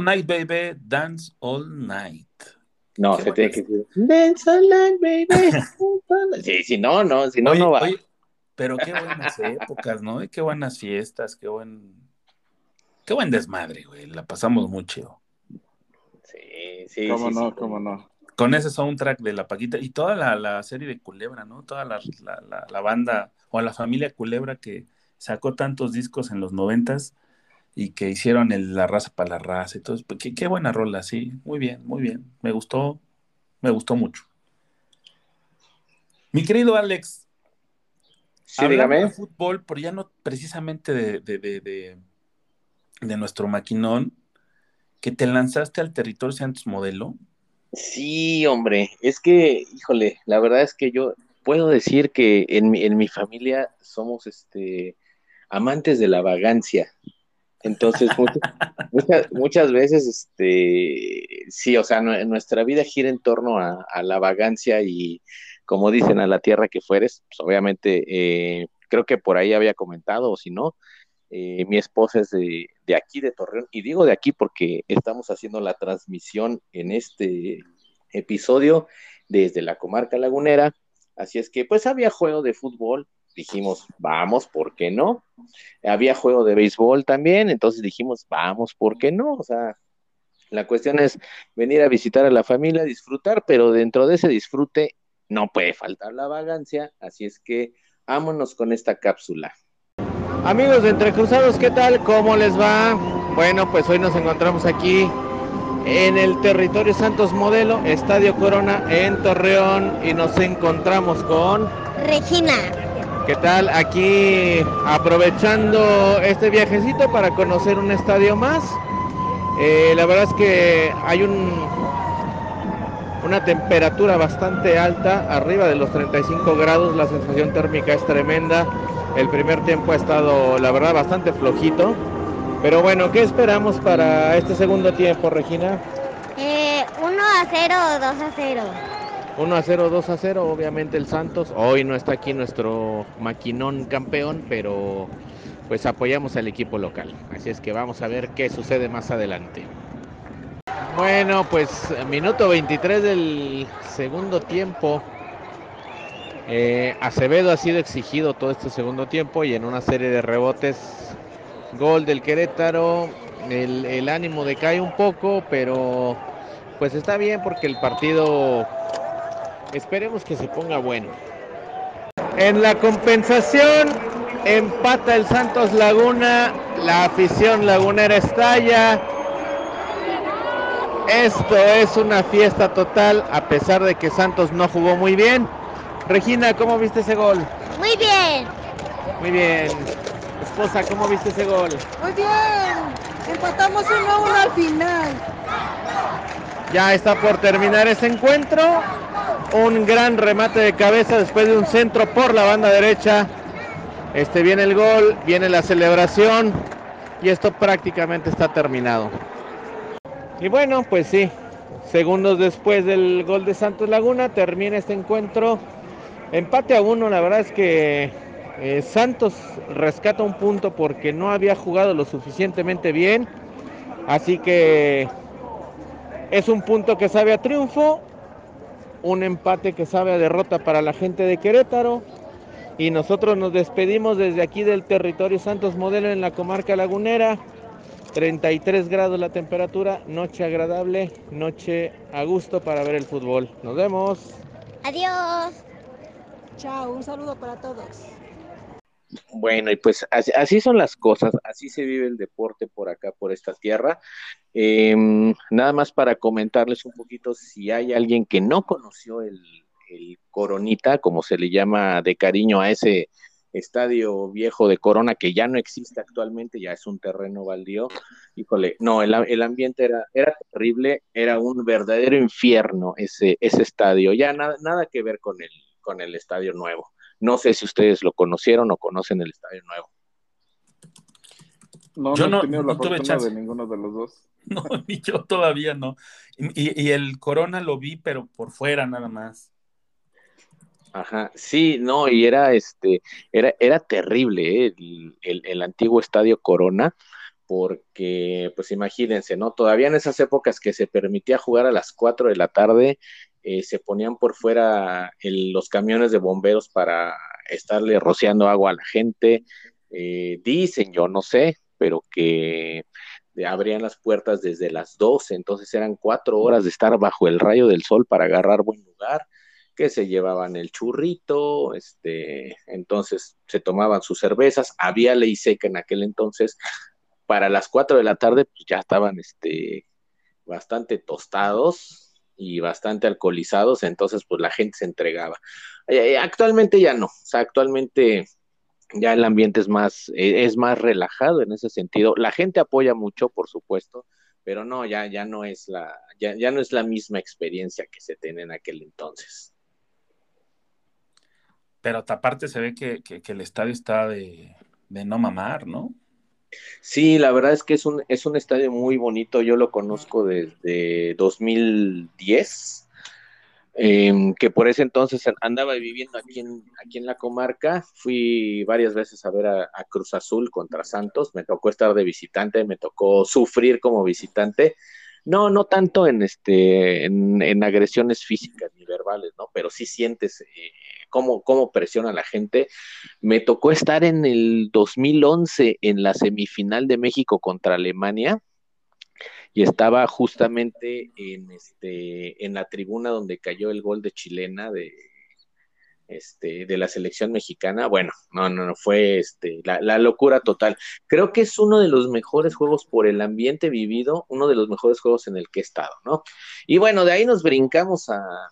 All night, baby, dance all night. No, se tiene que decir. Dance all night, baby. Dance all night". Sí, si no, no, si no, Oye, no va. oye, pero qué buenas épocas, ¿no? Y qué buenas fiestas, qué buen, qué buen desmadre, güey. La pasamos muy chido. Sí, sí, ¿Cómo sí, no? sí. ¿Cómo no? Con ese soundtrack de La Paquita y toda la, la serie de Culebra, ¿no? Toda la, la- la- la banda o la familia Culebra que sacó tantos discos en los noventas y que hicieron el La Raza para la Raza todo. eso. Qué, qué buena rola, sí. Muy bien, muy bien. Me gustó, me gustó mucho. Mi querido Alex, Sí, dígame. de fútbol, pero ya no precisamente de, de, de, de- de nuestro maquinón, que te lanzaste al territorio Santos Modelo. Sí, hombre, es que, híjole, la verdad es que yo puedo decir que en mi, en mi familia somos este amantes de la vagancia. Entonces, muchas, muchas, veces, este, sí, o sea, nue- nuestra vida gira en torno a, a la vagancia y, como dicen, a la tierra que fueres, pues obviamente, eh, creo que por ahí había comentado, o si no, eh, mi esposa es de, de aquí, de Torreón, y digo de aquí porque estamos haciendo la transmisión en este episodio desde la comarca lagunera, así es que pues había juego de fútbol, dijimos, vamos, ¿por qué no? Había juego de béisbol también, entonces dijimos, vamos, ¿por qué no? O sea, la cuestión es venir a visitar a la familia, disfrutar, pero dentro de ese disfrute no puede faltar la vagancia, así es que vámonos con esta cápsula. Amigos de Entre Cruzados, ¿qué tal? ¿Cómo les va? Bueno, pues hoy nos encontramos aquí en el territorio Santos Modelo, Estadio Corona en Torreón y nos encontramos con... Regina. ¿Qué tal? Aquí aprovechando este viajecito para conocer un estadio más. Eh, la verdad es que hay un, una temperatura bastante alta, arriba de los 35 grados, la sensación térmica es tremenda. El primer tiempo ha estado, la verdad, bastante flojito. Pero bueno, ¿qué esperamos para este segundo tiempo, Regina? Eh, 1 a 0 o 2 a 0. 1 a 0, 2 a 0, obviamente el Santos. Hoy no está aquí nuestro maquinón campeón, pero pues apoyamos al equipo local. Así es que vamos a ver qué sucede más adelante. Bueno, pues minuto 23 del segundo tiempo. Eh, Acevedo ha sido exigido todo este segundo tiempo y en una serie de rebotes, gol del Querétaro. El, el ánimo decae un poco, pero pues está bien porque el partido esperemos que se ponga bueno. En la compensación empata el Santos Laguna, la afición lagunera estalla. Esto es una fiesta total a pesar de que Santos no jugó muy bien. Regina, ¿cómo viste ese gol? Muy bien. Muy bien. Esposa, ¿cómo viste ese gol? Muy bien. Empatamos 1 a 1 al final. Ya está por terminar ese encuentro. Un gran remate de cabeza después de un centro por la banda derecha. Este viene el gol, viene la celebración y esto prácticamente está terminado. Y bueno, pues sí, segundos después del gol de Santos Laguna termina este encuentro. Empate a uno, la verdad es que eh, Santos rescata un punto porque no había jugado lo suficientemente bien. Así que Es un punto que sabe a triunfo, un empate que sabe a derrota para la gente de Querétaro. Y nosotros nos despedimos desde aquí del territorio Santos Modelo en la comarca lagunera. 33 grados la temperatura, noche agradable, noche a gusto para ver el fútbol. Nos vemos. Adiós. Chao, un saludo para todos. Bueno, y pues así, son las cosas, así se vive el deporte por acá, por esta tierra. Em, nada más para comentarles un poquito si hay alguien que no conoció el, el Coronita, como se le llama de cariño a ese estadio viejo de Corona que ya no existe actualmente, ya es un terreno baldío. Híjole, no, el, el ambiente era, era terrible, era un verdadero infierno ese, ese estadio, ya nada, nada que ver con el, con el estadio nuevo. No sé si ustedes lo conocieron o conocen el estadio nuevo. No, Yo no, no- he tenido la no tuve chance. de ninguno de los dos. No, ni yo todavía no. Y, y el Corona lo vi, pero por fuera nada más. Ajá, sí, no, y era este, era, era terrible, ¿eh? el, el- el antiguo estadio Corona, porque, pues imagínense, ¿no? Todavía en esas épocas que se permitía jugar a las 4 de la tarde, eh, se ponían por fuera los camiones de bomberos para estarle rociando agua a la gente. Eh, dicen, yo no sé, pero que abrían las puertas desde las 12, entonces eran cuatro horas de estar bajo el rayo del sol para agarrar buen lugar que se llevaban el churrito, este, entonces se tomaban sus cervezas, había ley seca en aquel entonces, para las 4 de la tarde pues ya estaban este, bastante tostados y bastante alcoholizados, entonces pues la gente se entregaba. Eh, eh, actualmente ya no, o sea, actualmente ya el ambiente es más, eh, es más relajado en ese sentido, la gente apoya mucho, por supuesto, pero no, ya, ya no es la, ya, ya no es la misma experiencia que se tenía en aquel entonces. Pero aparte se ve que, que- que el estadio está de, de no mamar, ¿no? Sí, la verdad es que es un, es un estadio muy bonito. Yo lo conozco desde 2010, em, que por ese entonces andaba viviendo aquí en, aquí en la comarca. Fui varias veces a ver a Cruz Azul contra Santos. Me tocó estar de visitante, me tocó sufrir como visitante. No, no tanto en este, en, agresiones físicas ni verbales, ¿no? Pero sí sientes eh, cómo, cómo presiona la gente. Me tocó estar en el 2011 en la semifinal de México contra Alemania y estaba justamente en este en la tribuna donde cayó el gol de chilena de este de la selección mexicana. Bueno, no, no, no fue este la, la locura total. Creo que es uno de los mejores juegos por el ambiente vivido, uno de los mejores juegos en el que he estado, ¿no? Y bueno, de ahí nos brincamos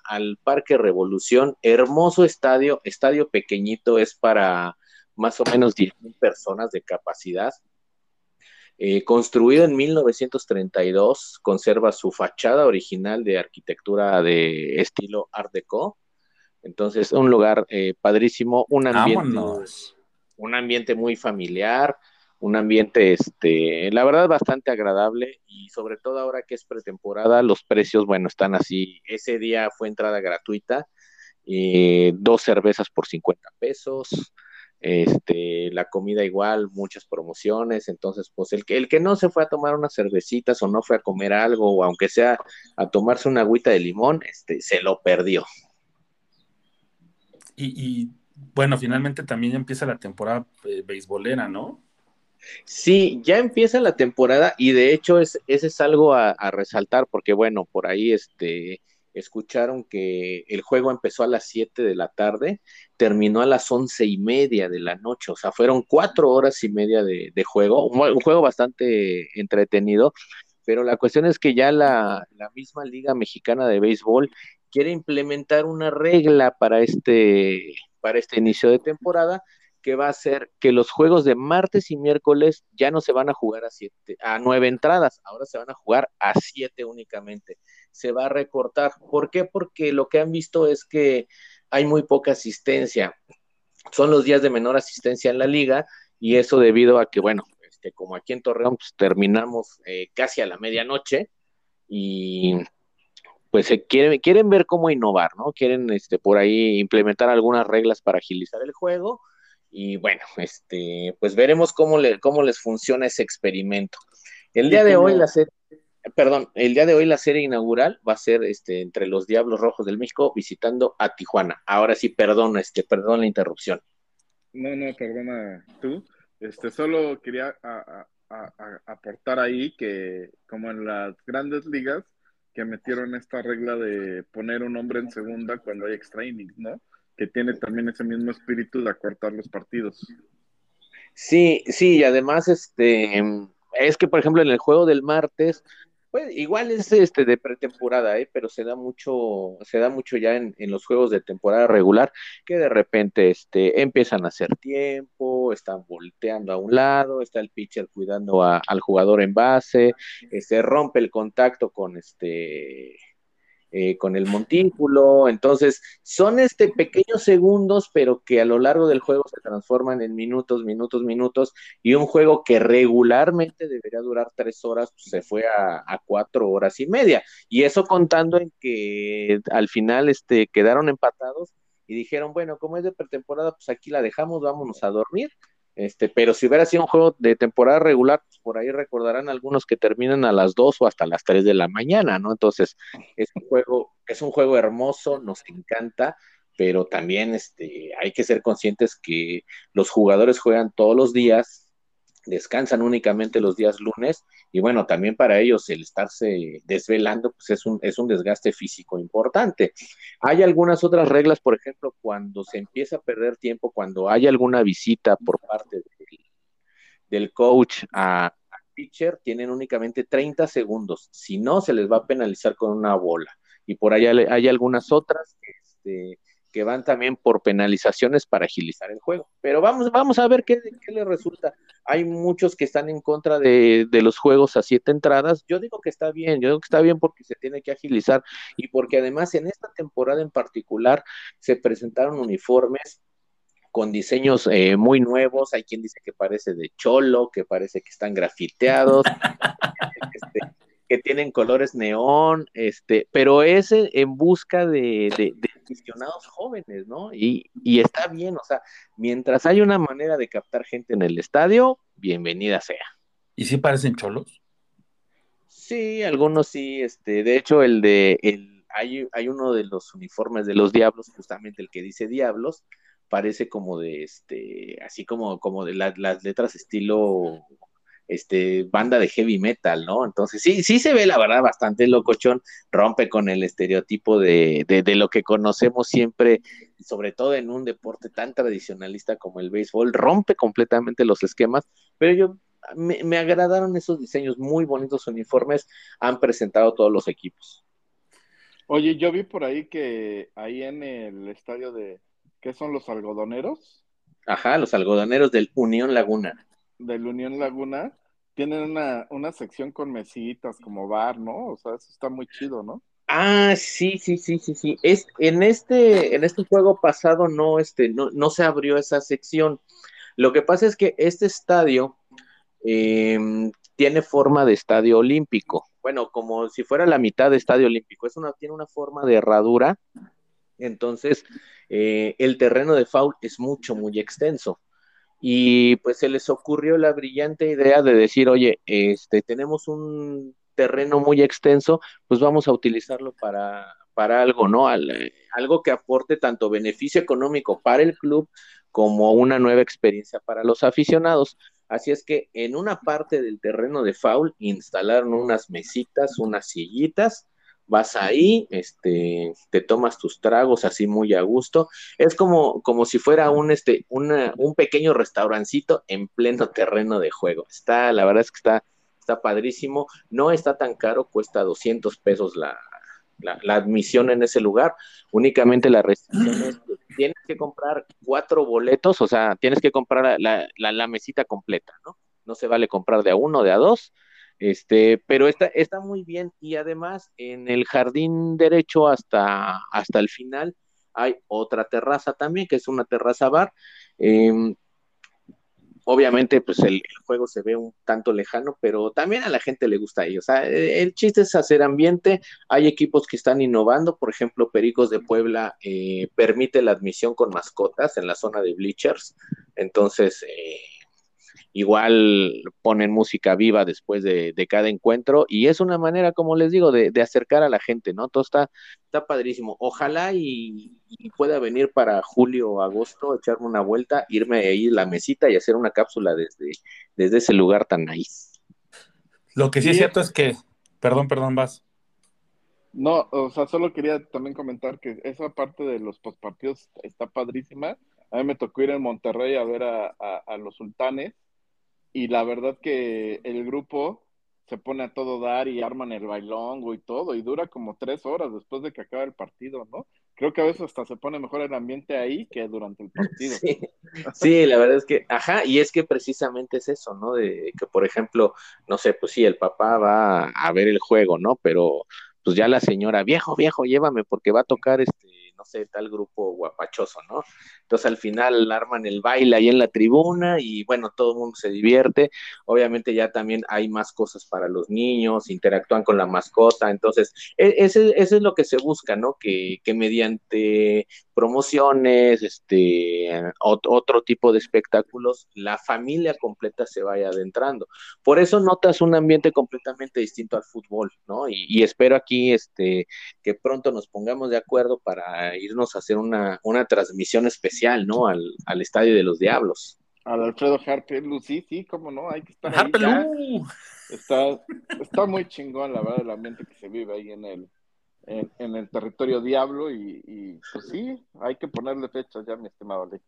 al Parque Revolución, hermoso estadio, estadio pequeñito, es para más o menos 10.000 personas de capacidad. Eh, construido en 1932, conserva su fachada original de arquitectura de estilo Art Deco. Entonces, un lugar eh, padrísimo, un ambiente, Vámonos. un ambiente muy familiar, un ambiente, este, la verdad, bastante agradable y sobre todo ahora que es pretemporada, los precios, bueno, están así. Ese día fue entrada gratuita, eh, dos cervezas por 50 pesos, este, la comida igual, muchas promociones, entonces, pues el que, el que no se fue a tomar unas cervecitas o no fue a comer algo, o aunque sea a tomarse una agüita de limón, este, se lo perdió. Y, y, bueno, finalmente también ya empieza la temporada eh, beisbolera, ¿no? Sí, ya empieza la temporada y de hecho es, ese es algo a, resaltar porque bueno, por ahí este, escucharon que el juego empezó a las 7 de la tarde, terminó a las once y media de la noche, o sea, fueron cuatro horas y media de, de juego, un, un, juego bastante entretenido, pero la cuestión es que ya la, la misma Liga Mexicana de Béisbol quiere implementar una regla para este, para este inicio de temporada que va a ser que los juegos de martes y miércoles ya no se van a jugar a siete, a nueve entradas, ahora se van a jugar a siete únicamente. Se va a recortar. ¿Por qué? Porque lo que han visto es que hay muy poca asistencia. Son los días de menor asistencia en la liga y eso debido a que, bueno, este, como aquí en Torreón pues, terminamos eh, casi a la medianoche y pues se quieren, quieren ver cómo innovar, ¿no? Quieren este, por ahí implementar algunas reglas para agilizar el juego y bueno, este, pues veremos cómo, le, cómo les funciona ese experimento. El día de hoy la serie... perdón, el día de hoy la serie inaugural va a ser este, entre los Diablos Rojos del México visitando a Tijuana. Ahora sí, perdón, este, perdón la interrupción. No, no, perdona tú. Este, solo quería a- a- a- a- aportar ahí que, como en las grandes ligas, que metieron esta regla de poner un hombre en segunda cuando hay extra innings, ¿no? Que tiene también ese mismo espíritu de acortar los partidos. Sí, sí, y además, este, es que, por ejemplo, en el juego del martes, pues igual es este de pretemporada, ¿eh? pero se da mucho, se da mucho ya en, en los juegos de temporada regular, que de repente este, empiezan a hacer tiempo, están volteando a un lado, está el pitcher cuidando al jugador en base, este, rompe el contacto con este eh, con el montículo. Entonces, son este pequeños segundos, pero que a lo largo del juego se transforman en minutos, minutos, minutos, y un juego que regularmente debería durar tres horas, pues, se fue a, a cuatro horas y media. Y eso contando en que al final este, quedaron empatados y dijeron, bueno, como es de pretemporada, pues aquí la dejamos, vámonos a dormir. Este, pero si hubiera sido un juego de temporada regular, pues por ahí recordarán algunos que terminan a las 2 o hasta las 3 de la mañana, ¿no? Entonces, es un juego, es un juego hermoso, nos encanta, pero también este, hay que ser conscientes que los jugadores juegan todos los días, descansan únicamente los días lunes, y bueno, también para ellos el estarse desvelando, pues es un, es un desgaste físico importante. Hay algunas otras reglas, por ejemplo, cuando se empieza a perder tiempo, cuando hay alguna visita por parte del, coach a, pitcher, tienen únicamente 30 segundos. Si no, se les va a penalizar con una bola. Y por le- hay algunas otras que, este, que van también por penalizaciones para agilizar el juego. Pero vamos, vamos a ver qué, qué le resulta. Hay muchos que están en contra de, de los juegos a siete entradas. Yo digo que está bien, yo digo que está bien porque se tiene que agilizar y porque además en esta temporada en particular se presentaron uniformes con diseños eh, muy nuevos. Hay quien dice que parece de cholo, que parece que están grafiteados, este, que tienen colores neón, este, pero es en, busca de, de, de aficionados jóvenes, ¿no? Y, y está bien, o sea, mientras hay una manera de captar gente en el estadio, bienvenida sea. ¿Y sí parecen cholos? Sí, algunos sí, este, de hecho el de el hay, hay uno de los uniformes de los diablos, justamente el que dice diablos, parece como de este, así como, como de la- las letras estilo este banda de heavy metal, ¿no? Entonces sí, sí se ve la verdad bastante locochón, rompe con el estereotipo de, de, de lo que conocemos siempre, sobre todo en un deporte tan tradicionalista como el béisbol, rompe completamente los esquemas, pero yo me, me agradaron esos diseños muy bonitos uniformes, han presentado todos los equipos. Oye, yo vi por ahí que ahí en el estadio de, ¿qué son los algodoneros? Ajá, los algodoneros del Unión Laguna. Del Unión Laguna, tienen una, una sección con mesitas como bar, ¿no? O sea, eso está muy chido, ¿no? Ah, sí, sí, sí, sí, sí. Es, en este, en este juego pasado no, este, no, no se abrió esa sección. Lo que pasa es que este estadio eh, tiene forma de estadio olímpico. Bueno, como si fuera la mitad de estadio olímpico. Es una, tiene una forma de herradura. Entonces, eh, el terreno de foul es mucho, muy extenso. Y pues se les ocurrió la brillante idea de decir, oye, este, tenemos un terreno muy extenso, pues vamos a utilizarlo para, para algo, ¿no? Al, eh, algo que aporte tanto beneficio económico para el club como una nueva experiencia para los aficionados. Así es que en una parte del terreno de foul instalaron unas mesitas, unas sillitas, vas ahí, este, te tomas tus tragos así muy a gusto. Es como, como si fuera un, este, un pequeño restaurancito en pleno terreno de juego. Está, la verdad es que está, está padrísimo. No está tan caro, cuesta 200 pesos la, la, la admisión en ese lugar. Únicamente la restricción es que tienes que comprar cuatro boletos, o sea, tienes que comprar la, la, la mesita completa, ¿no? No se vale comprar de a uno, de a dos. Este, pero está, está muy bien y además en el jardín derecho hasta, hasta el final hay otra terraza también, que es una terraza bar. Eh, obviamente, pues el, juego se ve un tanto lejano, pero también a la gente le gusta ahí. O sea, el chiste es hacer ambiente. Hay equipos que están innovando, por ejemplo, Pericos de Puebla eh, permite la admisión con mascotas en la zona de bleachers. Entonces, eh, igual ponen música viva después de, de cada encuentro y es una manera, como les digo, de, de acercar a la gente, ¿no? Todo está, está padrísimo. Ojalá y, y pueda venir para julio o agosto, echarme una vuelta, irme ahí a la mesita y hacer una cápsula desde, desde ese lugar tan nice. Lo que sí, es cierto es que, perdón, perdón, vas. No, o sea, solo quería también comentar que esa parte de los postpartidos está padrísima. A mí me tocó ir en Monterrey a ver a, a- a los sultanes y la verdad que el grupo se pone a todo dar y arman el bailongo y todo y dura como tres horas después de que acaba el partido, ¿no? Creo que a veces hasta se pone mejor el ambiente ahí que durante el partido. Sí, sí, la verdad es que, ajá, y es que precisamente es eso, ¿no? De que, por ejemplo, no sé, pues sí, el papá va a ver el juego, ¿no? Pero pues ya la señora, viejo, viejo, llévame porque va a tocar este, no sé, tal grupo guapachoso, ¿no? Entonces al final arman el baile ahí en la tribuna y bueno, todo el mundo se divierte. Obviamente ya también hay más cosas para los niños, interactúan con la mascota, entonces e- ese es lo que se busca, ¿no? Que, que mediante promociones, este, ot- otro tipo de espectáculos, la familia completa se vaya adentrando. Por eso notas un ambiente completamente distinto al fútbol, ¿no? Y, y espero aquí este, que pronto nos pongamos de acuerdo para irnos a hacer una, una transmisión especial, ¿no? Al, al Estadio de los Diablos. Al Alfredo Harpelu, sí, sí, cómo no, hay que estar ahí ya. Harpelú. Está, está muy chingón, la verdad, el ambiente que se vive ahí en el, en, en el territorio Diablo y, y, pues sí, hay que ponerle fechas ya, mi estimado Alex.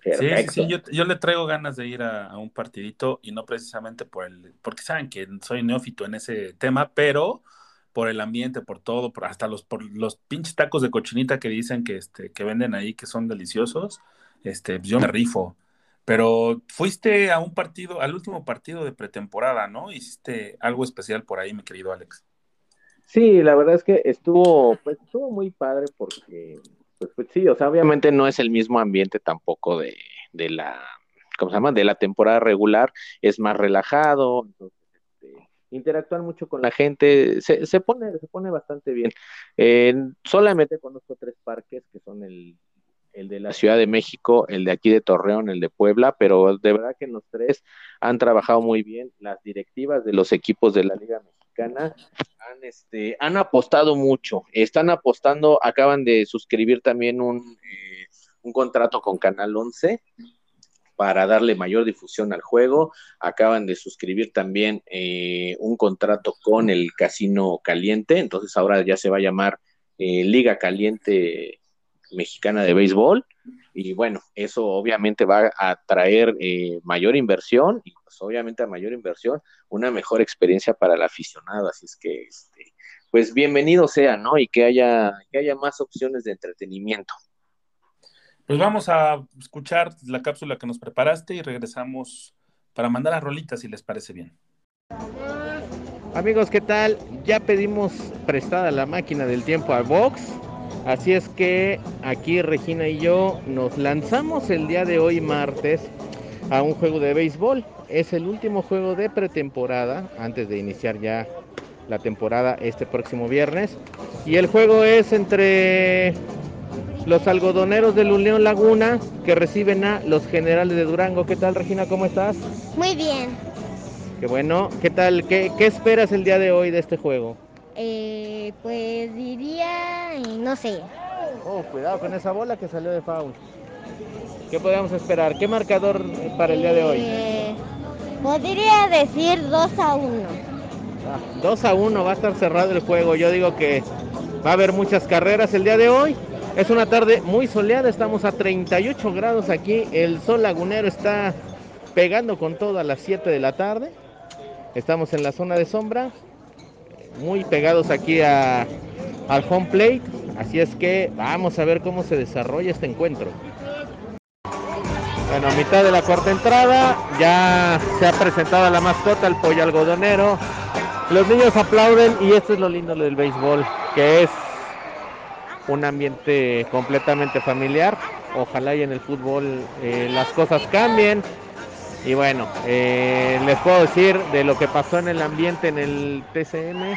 Sí, sí, sí, yo, yo le traigo ganas de ir a, a un partidito y no precisamente por el, porque saben que soy neófito en ese tema, pero por el ambiente, por todo, por hasta los, por los pinches tacos de cochinita que dicen que, este, que venden ahí, que son deliciosos, este, pues yo me rifo. Pero fuiste a un partido, al último partido de pretemporada, ¿no? Hiciste algo especial por ahí, mi querido Alex. Sí, la verdad es que estuvo, pues estuvo muy padre porque, pues, pues sí, o sea, obviamente no es el mismo ambiente tampoco de, de la, ¿cómo se llama? De la temporada regular, es más relajado, entonces, este, interactúan mucho con la gente, se, se pone, se pone bastante bien. Eh, solamente conozco tres parques que son el, el de la Ciudad de México, el de aquí de Torreón, el de Puebla, pero de verdad que los tres han trabajado muy bien las directivas de los equipos de la Liga han, este, han apostado mucho, están apostando, acaban de suscribir también un, eh, un contrato con Canal 11 para darle mayor difusión al juego, acaban de suscribir también eh, un contrato con el Casino Caliente, entonces ahora ya se va a llamar eh, Liga Caliente Mexicana de Béisbol, y bueno, eso obviamente va a traer eh, mayor inversión, y pues obviamente a mayor inversión una mejor experiencia para el aficionado, así es que este, pues bienvenido sea, ¿no? Y que haya, que haya más opciones de entretenimiento. Pues vamos a escuchar la cápsula que nos preparaste y regresamos para mandar a rolitas si les parece bien. Amigos, ¿qué tal? Ya pedimos prestada la máquina del tiempo al box. Así es que aquí Regina y yo nos lanzamos el día de hoy martes a un juego de béisbol. Es el último juego de pretemporada antes de iniciar ya la temporada este próximo viernes. Y el juego es entre los algodoneros del Unión Laguna que reciben a los generales de Durango. ¿Qué tal Regina? ¿Cómo estás? Muy bien. Qué bueno. ¿Qué tal? ¿Qué, qué esperas el día de hoy de este juego? Eh, pues diría, no sé, Oh, cuidado con esa bola que salió de foul. ¿Qué podemos esperar? ¿Qué marcador para el día de hoy? Eh, podría decir 2 a 1. 2 a 1 va a estar cerrado el juego. Yo digo que va a haber muchas carreras el día de hoy. Es una tarde muy soleada, estamos a 38 grados aquí. El sol lagunero está pegando con todo a las 7 de la tarde. Estamos en la zona de sombra, muy pegados aquí a- al home plate. Así es que vamos a ver cómo se desarrolla este encuentro. Bueno, a mitad de la cuarta entrada ya se ha presentado la mascota, el pollo algodonero. Los niños aplauden y esto es lo lindo del béisbol, que es un ambiente completamente familiar. Ojalá y en el fútbol eh, las cosas cambien. Y bueno, eh, les puedo decir de lo que pasó en el ambiente en el TCM.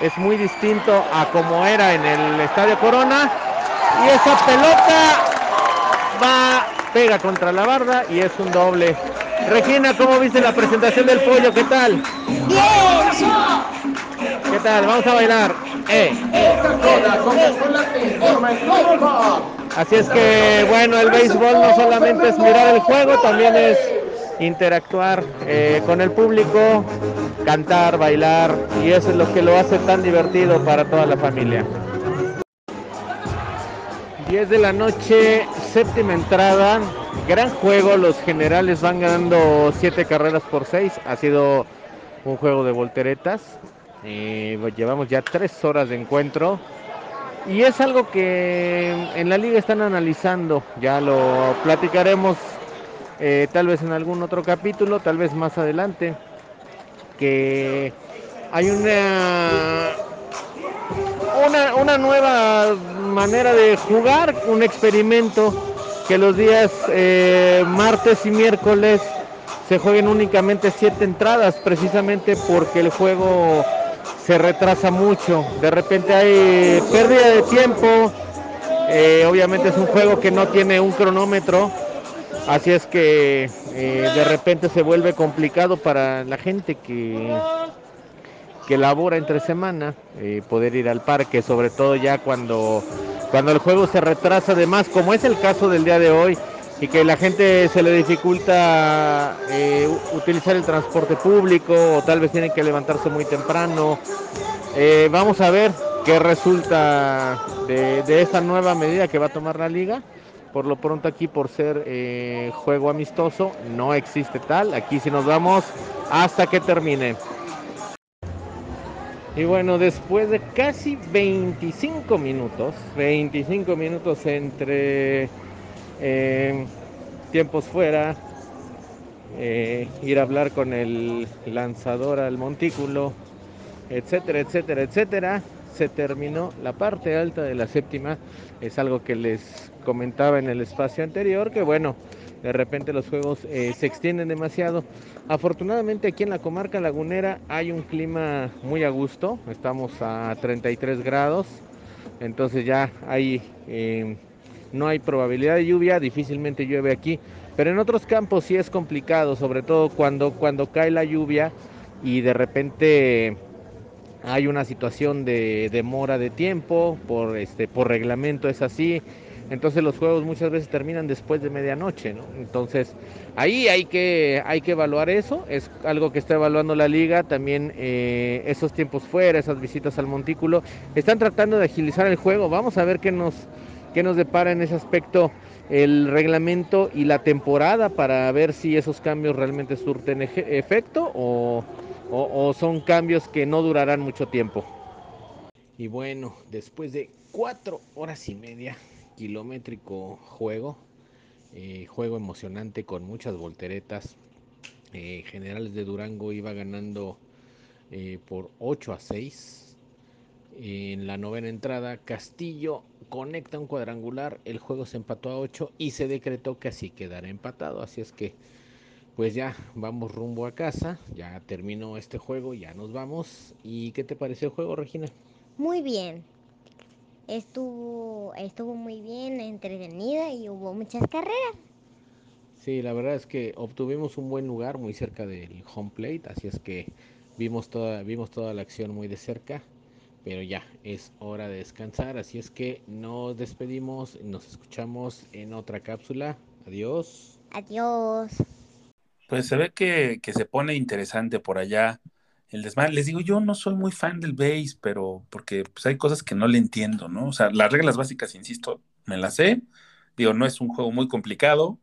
Es muy distinto a como era en el Estadio Corona. Y esa pelota va, pega contra la barda y es un doble. Regina, ¿cómo viste la presentación del pollo? ¿Qué tal? ¿Qué tal? Vamos a bailar. Eh. Así es que, bueno, el béisbol no solamente es mirar el juego, también es interactuar eh, con el público, cantar, bailar, y eso es lo que lo hace tan divertido para toda la familia. 10 de la noche, séptima entrada, gran juego, los generales van ganando 7 carreras por 6, ha sido un juego de volteretas, eh, llevamos ya 3 horas de encuentro. Y es algo que en la liga están analizando, ya lo platicaremos eh, tal vez en algún otro capítulo, tal vez más adelante, que hay una, una, una nueva manera de jugar, un experimento que los días eh, martes y miércoles se jueguen únicamente siete entradas, precisamente porque el juego se retrasa mucho. De repente hay pérdida de tiempo. eh, obviamente es un juego que no tiene un cronómetro. Así es que eh, de repente se vuelve complicado para la gente que, que labora entre semana eh, poder ir al parque, sobre todo ya cuando, cuando el juego se retrasa de más, como es el caso del día de hoy, y que la gente se le dificulta eh, utilizar el transporte público o tal vez tienen que levantarse muy temprano. Vamos a ver qué resulta de, de esta nueva medida que va a tomar la liga. Por lo pronto aquí por ser eh, juego amistoso no existe tal. Aquí si nos vamos hasta que termine. Y bueno, después de casi 25 minutos, 25 minutos entre eh, tiempos fuera, eh, ir a hablar con el lanzador al montículo, etcétera, etcétera, etcétera, se terminó la parte alta de la séptima. Es algo que les comentaba en el espacio anterior, que bueno, de repente los juegos eh, se extienden demasiado. Afortunadamente aquí en la comarca lagunera hay un clima muy a gusto, estamos a 33 grados, entonces ya hay, eh, no hay probabilidad de lluvia, difícilmente llueve aquí, pero en otros campos sí es complicado, sobre todo cuando, cuando cae la lluvia y de repente hay una situación de demora de tiempo, por, este, por reglamento es así, entonces los juegos muchas veces terminan después de medianoche, ¿no? Entonces ahí hay que, hay que evaluar eso, es algo que está evaluando la liga, también eh, esos tiempos fuera, esas visitas al montículo, están tratando de agilizar el juego, vamos a ver qué nos, qué nos depara en ese aspecto el reglamento y la temporada para ver si esos cambios realmente surten efecto o- o son cambios que no durarán mucho tiempo. Y bueno, después de cuatro horas y media, kilométrico juego, eh, juego emocionante con muchas volteretas. eh, Generales de Durango iba ganando eh, por 8 a 6. En la novena entrada, Castillo conecta un cuadrangular, el juego se empató a 8 y se decretó que así quedará empatado. Así es que, pues ya vamos rumbo a casa, ya terminó este juego, ya nos vamos. ¿Y qué te pareció el juego, Regina? Muy bien. Estuvo, estuvo muy bien, entretenida y hubo muchas carreras. Sí, la verdad es que obtuvimos un buen lugar muy cerca del home plate, así es que vimos toda, vimos toda la acción muy de cerca, pero ya es hora de descansar, así es que nos despedimos, nos escuchamos en otra cápsula. Adiós. Adiós. Pues se ve que, que se pone interesante por allá el desmadre. Les digo, yo no soy muy fan del base, pero porque pues, hay cosas que no le entiendo, ¿no? O sea, las reglas básicas, insisto, me las sé. Digo, no es un juego muy complicado,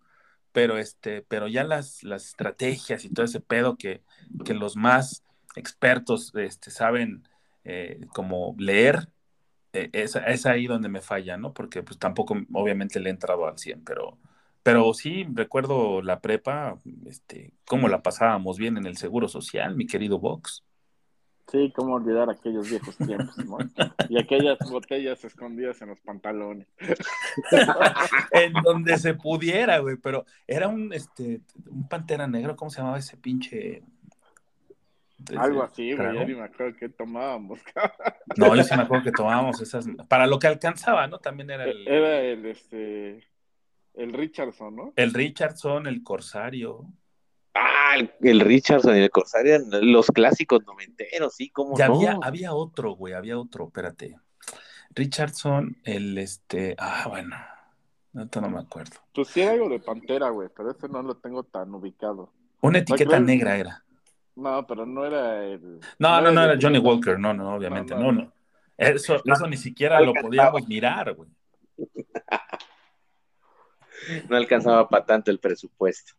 pero este, pero ya las, las estrategias y todo ese pedo que, que los más expertos este, saben eh, como leer, eh, es, es ahí donde me falla, ¿no? Porque pues tampoco, obviamente, le he entrado al 100, pero, pero sí recuerdo la prepa, este, cómo la pasábamos bien en el Seguro Social, mi querido Vox. Sí, cómo olvidar aquellos viejos tiempos, ¿no? Y aquellas botellas escondidas en los pantalones. en donde se pudiera, güey, pero era un, este, un pantera negro, ¿cómo se llamaba ese pinche? Algo así, güey, ya ni me acuerdo qué tomábamos. No, yo sí me acuerdo que tomábamos esas, para lo que alcanzaba, ¿no? También era el, Era el, este, el Richardson, ¿no? el Richardson, el Corsario. Ah, el, el Richardson y el Corsair eran los clásicos noventeros, sí, cómo Ya no. había, había otro, güey, había otro, espérate. Richardson, el este, ah, bueno, ahorita no me acuerdo. Pues sí era algo de Pantera, güey, pero ese no lo tengo tan ubicado. Una etiqueta negra era. No, pero no era el... No, no, no, el era Johnny. Walker, no, no, obviamente, No, no, no. no. Eso, eso ni siquiera lo podíamos mirar, güey. No alcanzaba para tanto el presupuesto.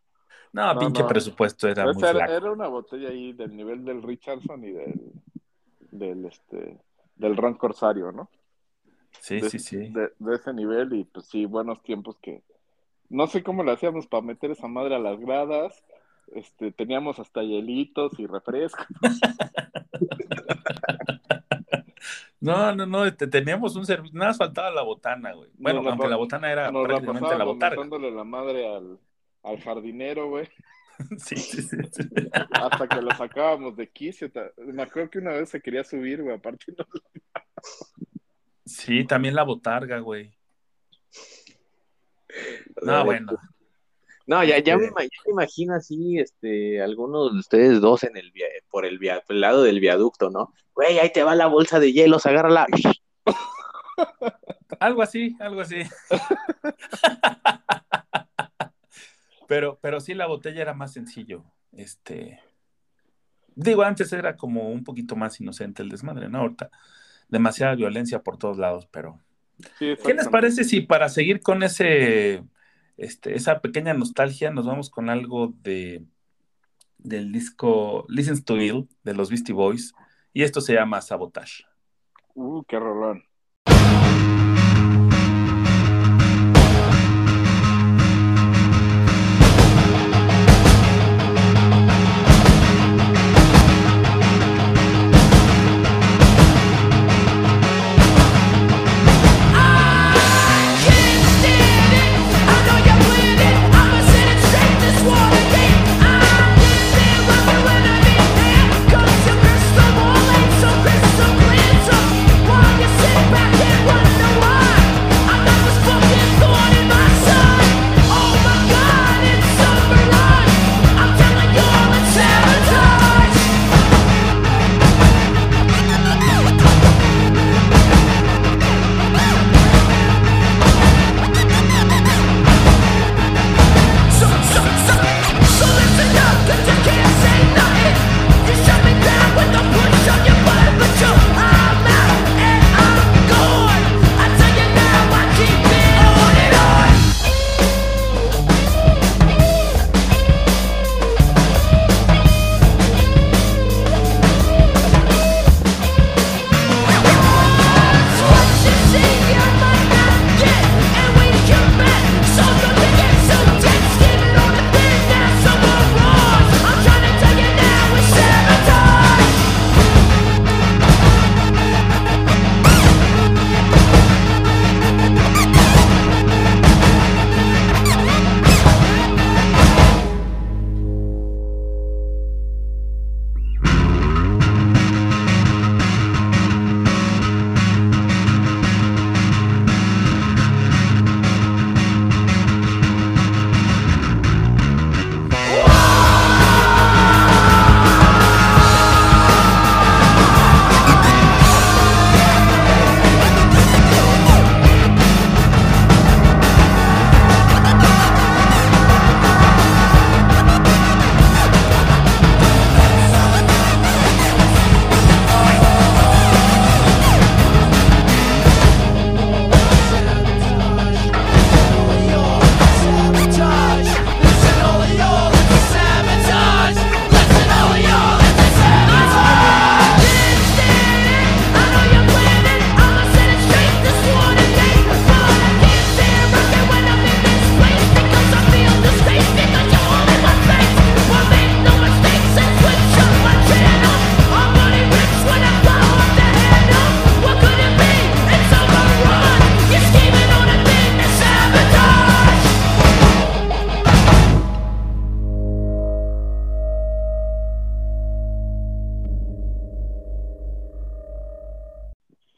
No, No, pinche no. presupuesto era Pues muy era, flaco. era una botella ahí del nivel del Richardson y del, del este del Ron Corsario, ¿no? Sí, de, sí, sí. De, de ese nivel y pues sí, buenos tiempos que no sé cómo le hacíamos para meter esa madre a las gradas. Este, teníamos hasta hielitos y refrescos. No, no, no, este, teníamos un servicio, nada más faltaba la botana, güey. Bueno, la aunque la botana era Nos la prácticamente la pasábamos botarga. la madre al, al jardinero, güey, Sí, sí, sí, sí. hasta que lo sacábamos de quicio. Me acuerdo que una vez se quería subir, güey, aparte no Sí, también la botarga, güey. No, bueno. No, ya, ya, me, Este- ya me imagino así, este, algunos de ustedes dos en el via- por el, via- por el lado del viaducto, ¿no? Güey, ahí te va la bolsa de hielos, agárrala. Algo así, algo así. Pero, pero sí, la botella era más sencillo. Este. Digo, antes era como un poquito más inocente el desmadre, ¿no? Ahorita demasiada violencia por todos lados, pero. Sí, ¿Qué les parece si para seguir con ese, este, esa pequeña nostalgia nos vamos con algo de del disco Listen to Ill de los Beastie Boys y esto se llama Sabotage. Uh, qué rolón.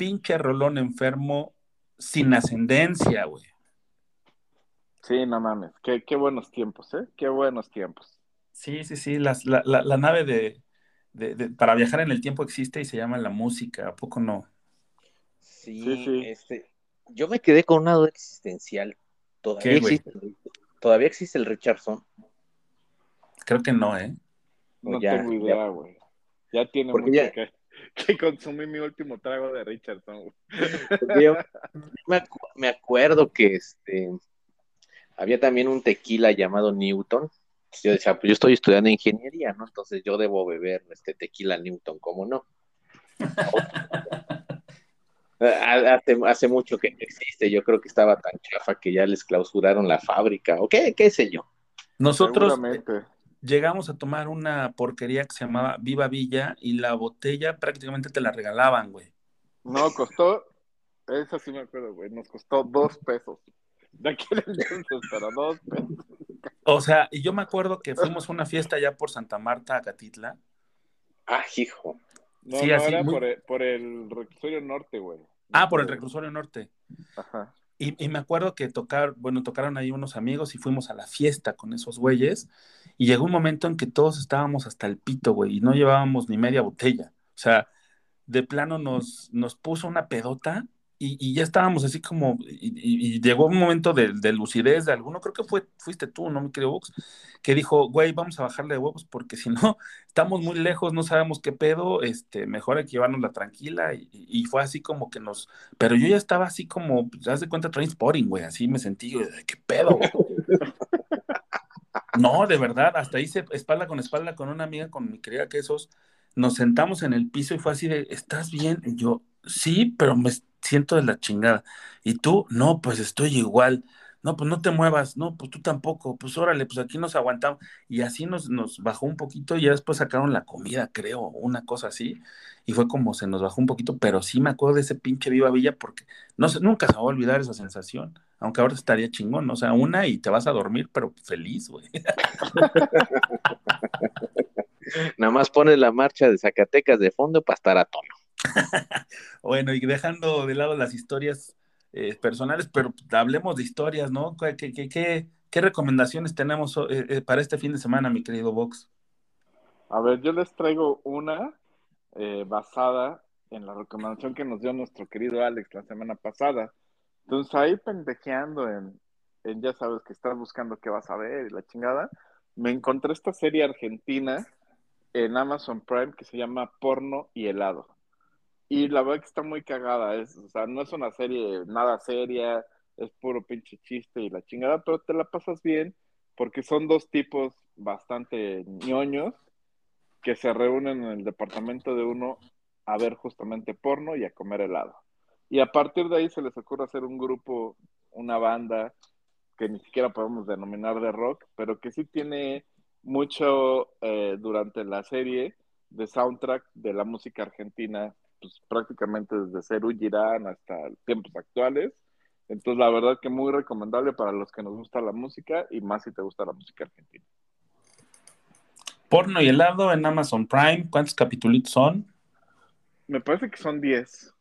Pinche rolón enfermo sin ascendencia, güey. Sí, no mames. Qué, qué buenos tiempos, ¿eh? Qué buenos tiempos. Sí, sí, sí, las- la, la- la nave de, de- de- para viajar en el tiempo existe y se llama la música, ¿a poco no? Sí, Sí, sí. este, yo me quedé con una duda existencial. ¿Todavía ¿Qué, existe, el- todavía existe el Richardson? Creo que no, ¿eh? No Ya, tengo idea, güey. Ya tiene Porque mucho ya- que, que consumí mi último trago de Richardson, yo me, acu- me acuerdo que este había también un tequila llamado Newton. Yo decía, pues yo estoy estudiando ingeniería, ¿no? Entonces yo debo beber este tequila Newton, ¿cómo no? Ha- Hace, hace mucho que no existe, yo creo que estaba tan chafa que ya les clausuraron la fábrica, o qué, qué sé yo. Nosotros eh. Llegamos a tomar una porquería que se llamaba Viva Villa y la botella prácticamente te la regalaban, güey. No, costó, eso sí me acuerdo, güey, nos costó dos pesos. De aquel entonces, pero dos pesos. O sea, y yo me acuerdo que fuimos a una fiesta allá por Santa Marta, Acatitla. Ah, hijo. No, Sí, no, así, era muy- por, el, por el reclusorio norte, güey. Ah, por el reclusorio norte. Ajá. Y, y me acuerdo que tocar, bueno, tocaron ahí unos amigos y fuimos a la fiesta con esos güeyes. Y llegó un momento en que todos estábamos hasta el pito, güey, y no llevábamos ni media botella. O sea, de plano nos, nos puso una pedota y, y ya estábamos así como, y, y- y llegó un momento de, de lucidez de alguno, creo que fue, fuiste tú, ¿no, mi querido Vox? Que dijo, güey, vamos a bajarle de huevos porque si no, estamos muy lejos, no sabemos qué pedo, este, mejor hay que llevárnosla tranquila. Y, y fue así como que nos, pero yo ya estaba así como, pues, haz de cuenta, Trainspotting, güey, así me sentí, güey, ¿qué pedo? güey?" No, de verdad, hasta hice espalda con espalda con una amiga, con mi querida Quesos, nos sentamos en el piso y fue así de, ¿estás bien? Yo, sí, pero me siento de la chingada. Y tú, no, pues estoy igual. No, pues no te muevas, no, pues tú tampoco, pues órale, pues aquí nos aguantamos. Y así nos, nos bajó un poquito y ya después sacaron la comida, creo, una cosa así. Y fue como se nos bajó un poquito, pero sí me acuerdo de ese pinche Viva Villa porque no sé, nunca se va a olvidar esa sensación. Aunque ahora estaría chingón, ¿no? o sea, una y te vas a dormir, pero feliz, güey. Nada más pones la marcha de Zacatecas de fondo para estar a tono. Bueno, y dejando de lado las historias eh, personales, pero hablemos de historias, ¿no? ¿Qué, qué, qué- qué- qué recomendaciones tenemos eh, eh, para este fin de semana, mi querido Vox? A ver, yo les traigo una eh, basada en la recomendación que nos dio nuestro querido Alex la semana pasada. Entonces ahí pendejeando en, en ya sabes que estás buscando qué vas a ver y la chingada, me encontré esta serie argentina en Amazon Prime que se llama Porno y helado. Y la verdad que está muy cagada, es, o sea, no es una serie nada seria, es puro pinche chiste y la chingada, pero te la pasas bien porque son dos tipos bastante ñoños que se reúnen en el departamento de uno a ver justamente porno y a comer helado. Y a partir de ahí se les ocurre hacer un grupo, una banda que ni siquiera podemos denominar de rock, pero que sí tiene mucho eh, durante la serie de soundtrack de la música argentina, pues prácticamente desde Cerú Girán hasta tiempos actuales. Entonces, la verdad que muy recomendable para los que nos gusta la música y más si te gusta la música argentina. Porno y helado en Amazon Prime. ¿Cuántos capítulos son? Me parece que son 10.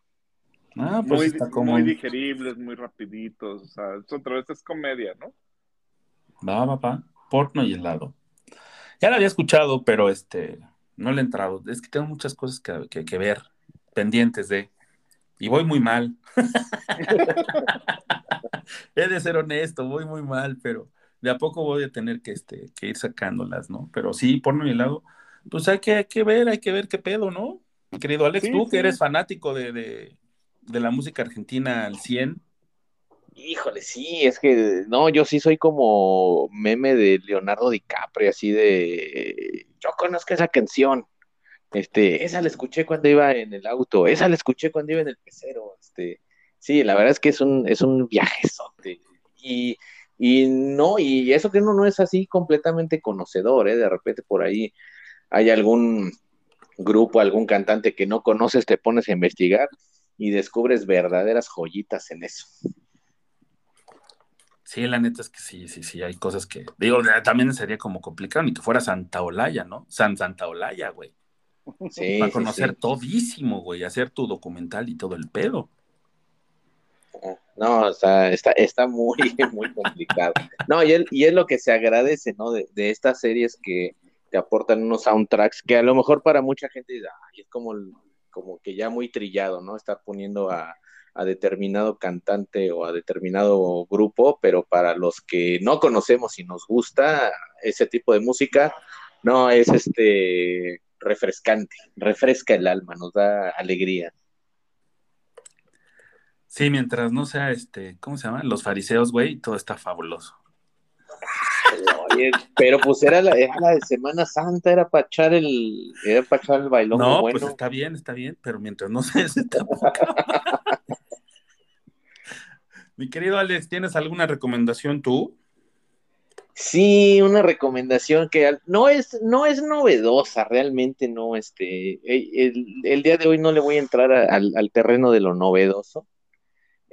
Ah, pues muy, está como. muy digeribles, muy rapiditos. O sea, es otra vez es comedia, ¿no? Va, va, va. Porno y helado. Ya la había escuchado, pero este, no le he entrado. Es que tengo muchas cosas que, que- que ver, pendientes de. Y voy muy mal. He de ser honesto, voy muy mal, pero de a poco voy a tener que, este, que ir sacándolas, ¿no? Pero sí, porno y helado, pues hay que, hay que ver, hay que ver qué pedo, ¿no? Mi querido Alex, Sí, tú sí. que eres fanático de, de, de la música argentina al 100, Híjole, sí, es que no, yo sí soy como meme de Leonardo DiCaprio, así de yo conozco esa canción. Este, esa la escuché cuando iba en el auto, esa la escuché cuando iba en el pecero, este, sí, la verdad es que es un, es un viajezote. Y, y no, y eso que uno no es así completamente conocedor, ¿eh? De repente por ahí hay algún grupo, algún cantante que no conoces, te pones a investigar y descubres verdaderas joyitas en eso. Sí, la neta es que sí, sí, sí, hay cosas que, digo, también sería como complicado, ni que fuera Santa Olaya, ¿no? San Santa Olaya, güey. Sí, Para sí, conocer sí. todísimo, güey, hacer tu documental y todo el pedo. No, o sea, está, está muy, muy complicado. No, y es, y es lo que se agradece, ¿no? De, de estas series que te aportan unos soundtracks que a lo mejor para mucha gente es como, el- como que ya muy trillado, ¿no? Estar poniendo a, a determinado cantante o a determinado grupo, pero para los que no conocemos y nos gusta ese tipo de música, no, es este refrescante, refresca el alma, nos da alegría. Sí, mientras no sea este, ¿cómo se llama? Los fariseos, güey, todo está fabuloso. Oye, pero pues era la, era la de Semana Santa, era para echar el, era para echar el bailón No, bueno. pues está bien, está bien, pero mientras no sea ese. Mi querido Alex, ¿tienes alguna recomendación tú? Sí, una recomendación que no es, no es novedosa, realmente no, este, el, el- el día de hoy no le voy a entrar a- al, al terreno de lo novedoso,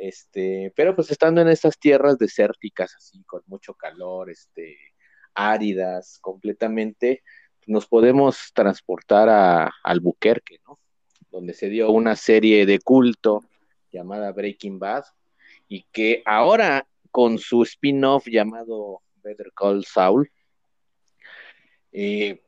este, pero pues estando en estas tierras desérticas, así, con mucho calor, este, áridas completamente, nos podemos transportar a Albuquerque, ¿no? Donde se dio una serie de culto llamada Breaking Bad, y que ahora con su spin-off llamado Better Call Saul, eh,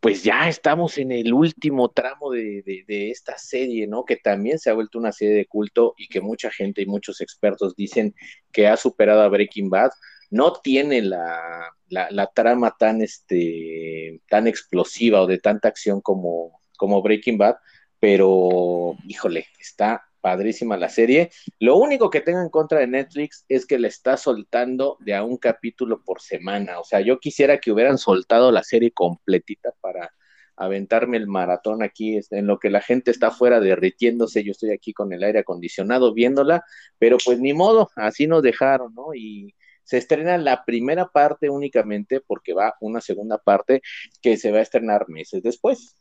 pues ya estamos en el último tramo de, de- esta serie, ¿no? Que también se ha vuelto una serie de culto y que mucha gente y muchos expertos dicen que ha superado a Breaking Bad. No tiene la, la- la trama tan, este, tan explosiva o de tanta acción como, como Breaking Bad, pero híjole, está padrísima la serie. Lo único que tengo en contra de Netflix es que le está soltando de a un capítulo por semana. O sea, yo quisiera que hubieran soltado la serie completita para aventarme el maratón aquí, este, en lo que la gente está afuera derritiéndose, yo estoy aquí con el aire acondicionado viéndola, pero pues ni modo, así nos dejaron, ¿no? Y se estrena la primera parte únicamente porque va una segunda parte que se va a estrenar meses después.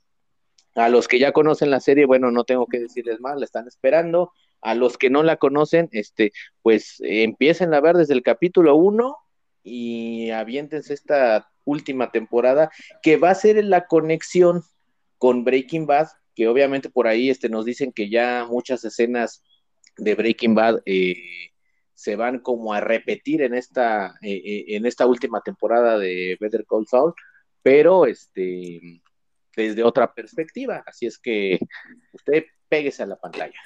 A los que ya conocen la serie, bueno, no tengo que decirles más, la están esperando. A los que no la conocen, este, pues eh, empiecen a ver desde el capítulo 1 y aviéntense esta última temporada que va a ser la conexión con Breaking Bad, que obviamente por ahí este, nos dicen que ya muchas escenas de Breaking Bad eh, se van como a repetir en esta, eh, en esta última temporada de Better Call Saul, pero este desde otra perspectiva. Así es que usted péguese a la pantalla.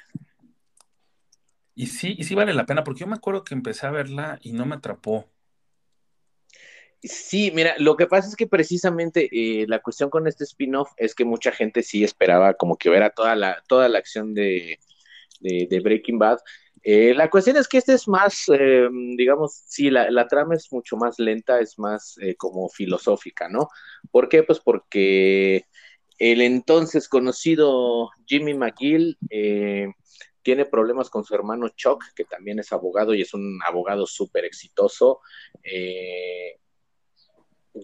Y sí, y sí vale la pena, porque yo me acuerdo que empecé a verla y no me atrapó. Sí, mira, lo que pasa es que precisamente eh, la cuestión con este spin-off es que mucha gente sí esperaba como que hubiera toda la, toda la acción de, de, de Breaking Bad. Eh, la cuestión es que este es más, eh, digamos, sí, la, la, trama es mucho más lenta, es más eh, como filosófica, ¿no? ¿Por qué? Pues porque el entonces conocido Jimmy McGill eh, tiene problemas con su hermano Chuck, que también es abogado y es un abogado súper exitoso. Eh,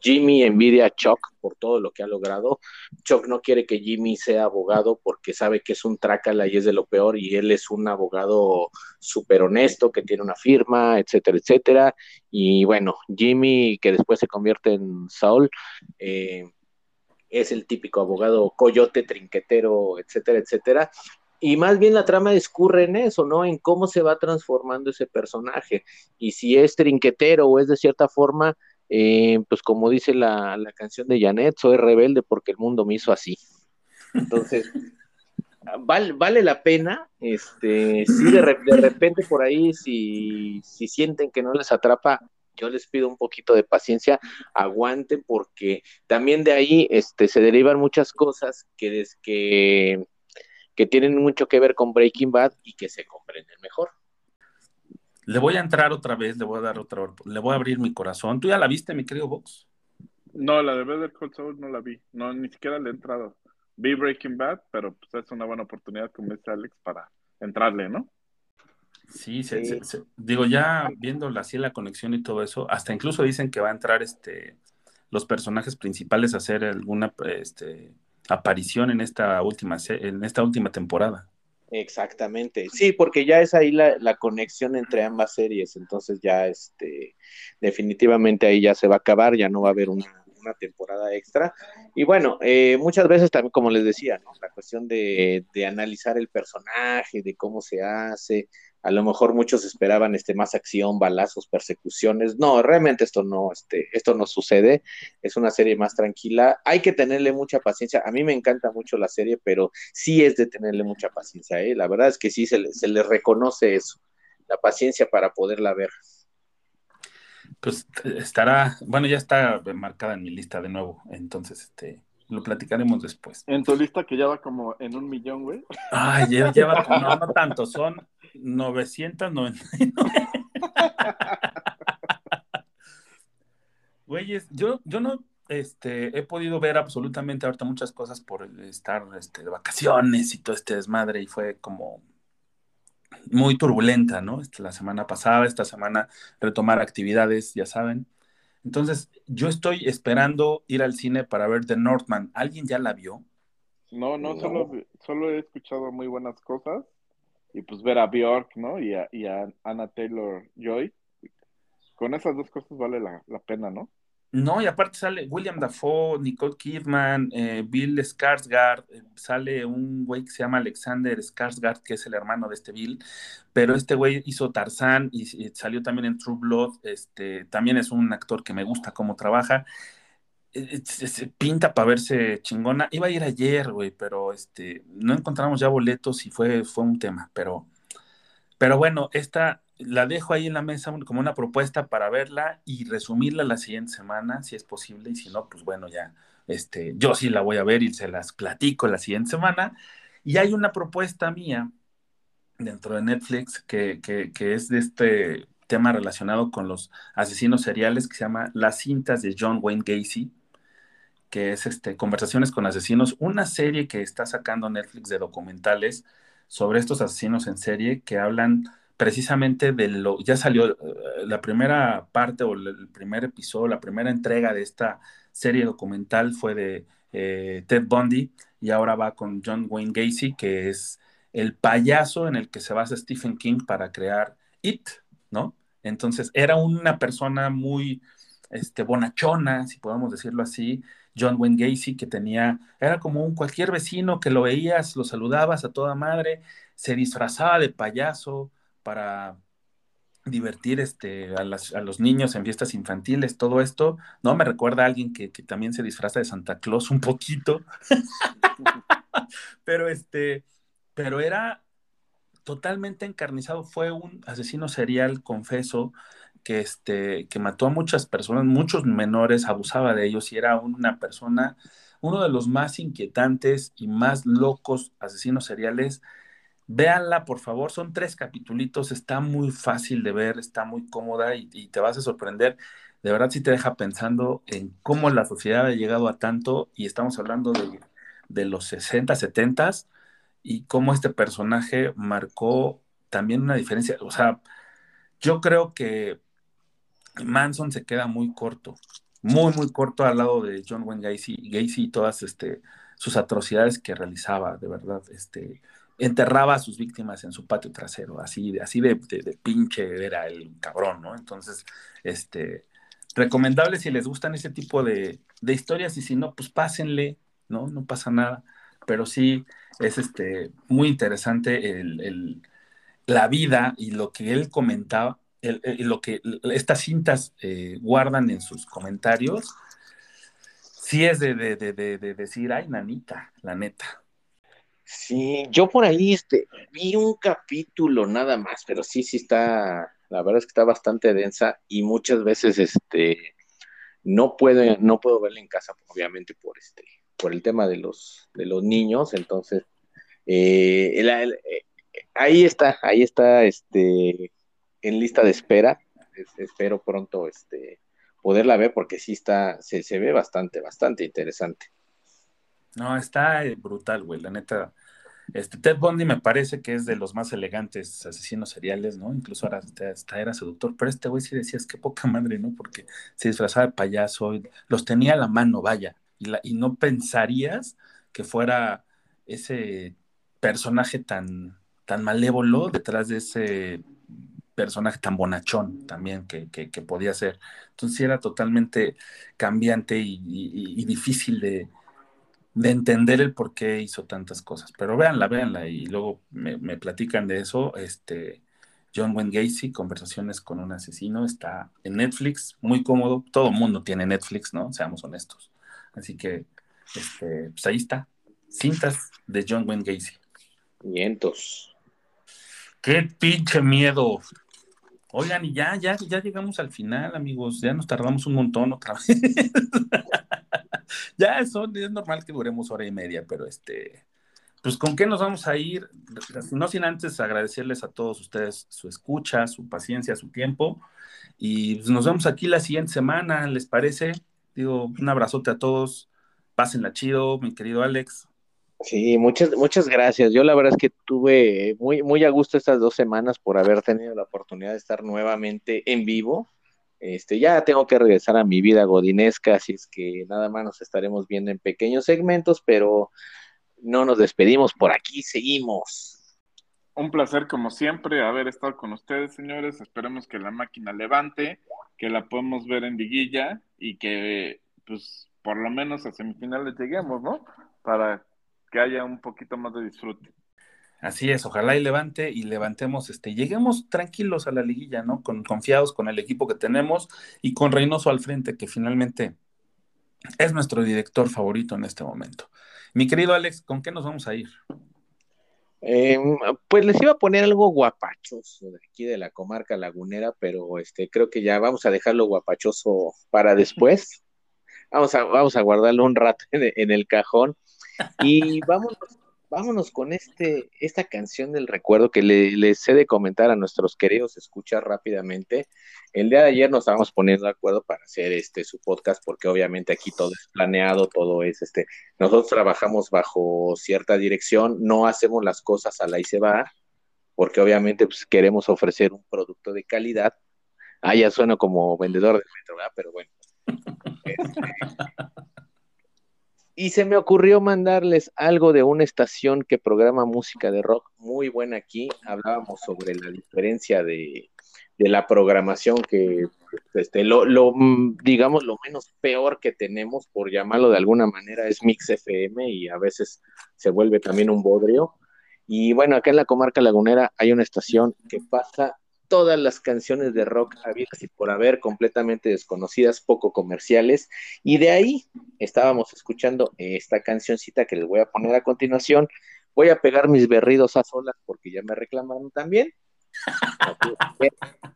Jimmy envidia a Chuck por todo lo que ha logrado. Chuck no quiere que Jimmy sea abogado porque sabe que es un trácala y es de lo peor y él es un abogado súper honesto que tiene una firma, etcétera, etcétera. Y bueno, Jimmy, que después se convierte en Saul, eh, es el típico abogado coyote, trinquetero, etcétera, etcétera. Y más bien la trama discurre en eso, ¿no? En cómo se va transformando ese personaje. Y si es trinquetero o es de cierta forma eh, pues como dice la, la, canción de Janet, soy rebelde porque el mundo me hizo así. Entonces, vale, vale la pena, este, sí, de, de, repente por ahí, si, si sienten que no les atrapa, yo les pido un poquito de paciencia, aguanten, porque también de ahí este, se derivan muchas cosas que, des, que, que tienen mucho que ver con Breaking Bad y que se comprenden mejor. Le voy a entrar otra vez, le voy a dar otra, le voy a abrir mi corazón. ¿Tú ya la viste, mi querido Vox? No, la de Better Call Saul no la vi, no, ni siquiera le he entrado. Vi Breaking Bad, pero pues es una buena oportunidad, como dice Alex, para entrarle, ¿no? Sí, se, sí. Se, se, digo, ya viendo así la conexión y todo eso, hasta incluso dicen que va a entrar este los personajes principales a hacer alguna este, aparición en esta última en esta última temporada. Exactamente, sí, porque ya es ahí la, la, conexión entre ambas series, entonces ya este, definitivamente ahí ya se va a acabar, ya no va a haber una, una temporada extra. Y bueno, eh, muchas veces también, como les decía, ¿no? la cuestión de, de analizar el personaje, de cómo se hace, a lo mejor muchos esperaban este más acción, balazos, persecuciones. No, realmente esto no, este, esto no sucede. Es una serie más tranquila. Hay que tenerle mucha paciencia. A mí me encanta mucho la serie, pero sí es de tenerle mucha paciencia. ¿eh? La verdad es que sí se le, se le reconoce eso, la paciencia para poderla ver. Pues estará, bueno, ya está marcada en mi lista de nuevo, entonces este, lo platicaremos después. En tu lista que ya va como en un millón, güey. Ay, ya lleva, no, no tanto, son 999. Güeyes, yo, yo no este, he podido ver absolutamente ahorita muchas cosas por estar este, de vacaciones y todo este desmadre y fue como muy turbulenta, ¿no? Este, la semana pasada, esta semana retomar actividades, ya saben. Entonces, yo estoy esperando ir al cine para ver The Northman. ¿Alguien ya la vio? No, no, No. Solo, solo he escuchado muy buenas cosas. Y pues ver a Bjork, ¿no? Y a, y a Anna Taylor Joy. Con esas dos cosas vale la, la pena, ¿no? No, y aparte sale William Dafoe, Nicole Kidman, eh, Bill Skarsgård, eh, sale un güey que se llama Alexander Skarsgård, que es el hermano de este Bill, pero este güey hizo Tarzán y, y salió también en True Blood, este, también es un actor que me gusta cómo trabaja, se, se pinta para verse chingona, iba a ir ayer, güey, pero este, no encontramos ya boletos y fue, fue un tema, pero, pero bueno, esta la dejo ahí en la mesa como una propuesta para verla y resumirla la siguiente semana, si es posible, y si no, pues bueno, ya, este, yo sí la voy a ver y se las platico la siguiente semana. Y hay una propuesta mía dentro de Netflix que, que, que es de este tema relacionado con los asesinos seriales que se llama Las cintas de John Wayne Gacy, que es este, Conversaciones con Asesinos, una serie que está sacando Netflix de documentales sobre estos asesinos en serie que hablan precisamente de lo, ya salió eh, la primera parte o el primer episodio, la primera entrega de esta serie documental fue de eh, Ted Bundy y ahora va con John Wayne Gacy, que es el payaso en el que se basa Stephen King para crear It, ¿no? Entonces era una persona muy este, bonachona, si podemos decirlo así, John Wayne Gacy, que tenía, era como un cualquier vecino que lo veías, lo saludabas a toda madre, se disfrazaba de payaso para divertir este, a, los niños en fiestas infantiles, todo esto, ¿no? Me recuerda a alguien que, que también se disfraza de Santa Claus un poquito, pero este, pero era totalmente encarnizado, fue un asesino serial, confeso, que, este, que mató a muchas personas, muchos menores, abusaba de ellos y era una persona, uno de los más inquietantes y más locos asesinos seriales. Véanla, por favor, son tres capitulitos, está muy fácil de ver, está muy cómoda y, te vas a sorprender. De verdad sí te deja pensando en cómo la sociedad ha llegado a tanto y estamos hablando de, de los 60, 70 y cómo este personaje marcó también una diferencia. O sea, yo creo que Manson se queda muy corto, muy, muy corto al lado de John Wayne Gacy, Gacy y todas este, sus atrocidades que realizaba, de verdad. Este, enterraba a sus víctimas en su patio trasero, así, de, así de, de, de pinche era el cabrón, ¿no? Entonces, este, recomendable si les gustan ese tipo de, de historias y si no, pues pásenle, ¿no? No pasa nada, pero sí es este, muy interesante el, el, la vida y lo que él comentaba, lo que estas cintas eh, guardan en sus comentarios, sí es de, de, de, de, decir, ay, nanita, la neta. Sí, yo por ahí este, vi un capítulo nada más, pero sí, sí está, la verdad es que está bastante densa y muchas veces este, no puedo, no puedo verla en casa, obviamente por este, por el tema de los, de los niños, entonces, eh, el, eh, ahí está, ahí está, este, en lista de espera, es, espero pronto, este, poderla ver porque sí está, se, se ve bastante, bastante interesante. No, está brutal, güey, la neta. Este, Ted Bundy me parece que es de los más elegantes asesinos seriales, ¿no? Incluso ahora hasta era seductor, pero este güey sí decías, qué poca madre, ¿no? Porque se disfrazaba de payaso, y los tenía a la mano, vaya, y, la, y no pensarías que fuera ese personaje tan, tan malévolo detrás de ese personaje tan bonachón también que, que, que podía ser. Entonces era totalmente cambiante y, y- y difícil de, de entender el por qué hizo tantas cosas. Pero véanla, véanla y luego me, me platican de eso. Este, John Wayne Gacy, Conversaciones con un asesino, está en Netflix, muy cómodo. Todo el mundo tiene Netflix, ¿no? Seamos honestos. Así que, este, pues ahí está. Cintas de John Wayne Gacy. Vientos. ¡Qué pinche miedo! Oigan, y ya, ya, ya llegamos al final, amigos. Ya nos tardamos un montón otra vez. ya eso, es normal que duremos hora y media, pero este, pues con qué nos vamos a ir, no sin antes agradecerles a todos ustedes su escucha, su paciencia, su tiempo. Y pues, nos vemos aquí la siguiente semana, ¿les parece? Digo, un abrazote a todos. Pásenla chido, mi querido Alex. Sí, muchas, muchas gracias. Yo la verdad es que tuve muy, muy a gusto estas dos semanas por haber tenido la oportunidad de estar nuevamente en vivo. Este, ya tengo que regresar a mi vida godinesca, así es que nada más nos estaremos viendo en pequeños segmentos, pero no nos despedimos, por aquí seguimos. Un placer como siempre haber estado con ustedes, señores. Esperemos que la máquina levante, que la podamos ver en liguilla y que pues por lo menos a semifinales lleguemos, ¿no? Para que haya un poquito más de disfrute. Así es, ojalá y levante y levantemos, este, lleguemos tranquilos a la liguilla, ¿no? Con, confiados con el equipo que tenemos y con Reynoso al frente, que finalmente es nuestro director favorito en este momento. Mi querido Alex, ¿con qué nos vamos a ir? Eh, pues les iba a poner algo guapachoso de aquí de la comarca lagunera, pero este, creo que ya vamos a dejarlo guapachoso para después. Vamos a, vamos a guardarlo un rato en, en el cajón. Y vámonos, vámonos con este, esta canción del recuerdo que le, les he de comentar a nuestros queridos escuchar rápidamente. El día de ayer nos estábamos poniendo de acuerdo para hacer este su podcast, porque obviamente aquí todo es planeado, todo es este. Nosotros trabajamos bajo cierta dirección, no hacemos las cosas a la y se va, porque obviamente pues, queremos ofrecer un producto de calidad. Ah, ya sueno como vendedor de metro, ¿verdad? Pero bueno. Este, y se me ocurrió mandarles algo de una estación que programa música de rock muy buena aquí. Hablábamos sobre la diferencia de, de la programación que, este, lo, lo, mm, digamos, lo menos peor que tenemos, por llamarlo de alguna manera, es Mix FM y a veces se vuelve también un bodrio. Y bueno, acá en la comarca lagunera hay una estación que pasa todas las canciones de rock habidas y por haber, completamente desconocidas, poco comerciales. Y de ahí estábamos escuchando esta cancioncita que les voy a poner a continuación. Voy a pegar mis berridos a solas porque ya me reclamaron también.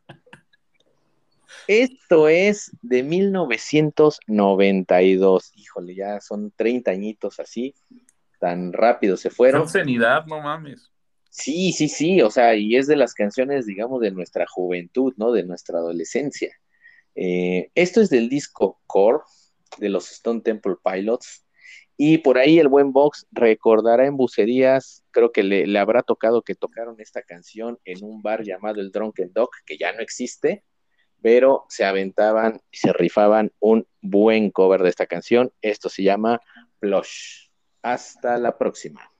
Esto es de 1992. Híjole, ya son 30 añitos así. Tan rápido se fueron. no mames. Sí, sí, sí, o sea, y es de las canciones, digamos, de nuestra juventud, ¿no? De nuestra adolescencia. Eh, esto es del disco Core de los Stone Temple Pilots. Y por ahí el buen Vox recordará en bucerías, creo que le, le habrá tocado que tocaron esta canción en un bar llamado el Drunken Dog, que ya no existe, pero se aventaban y se rifaban un buen cover de esta canción. Esto se llama Plush. Hasta la próxima.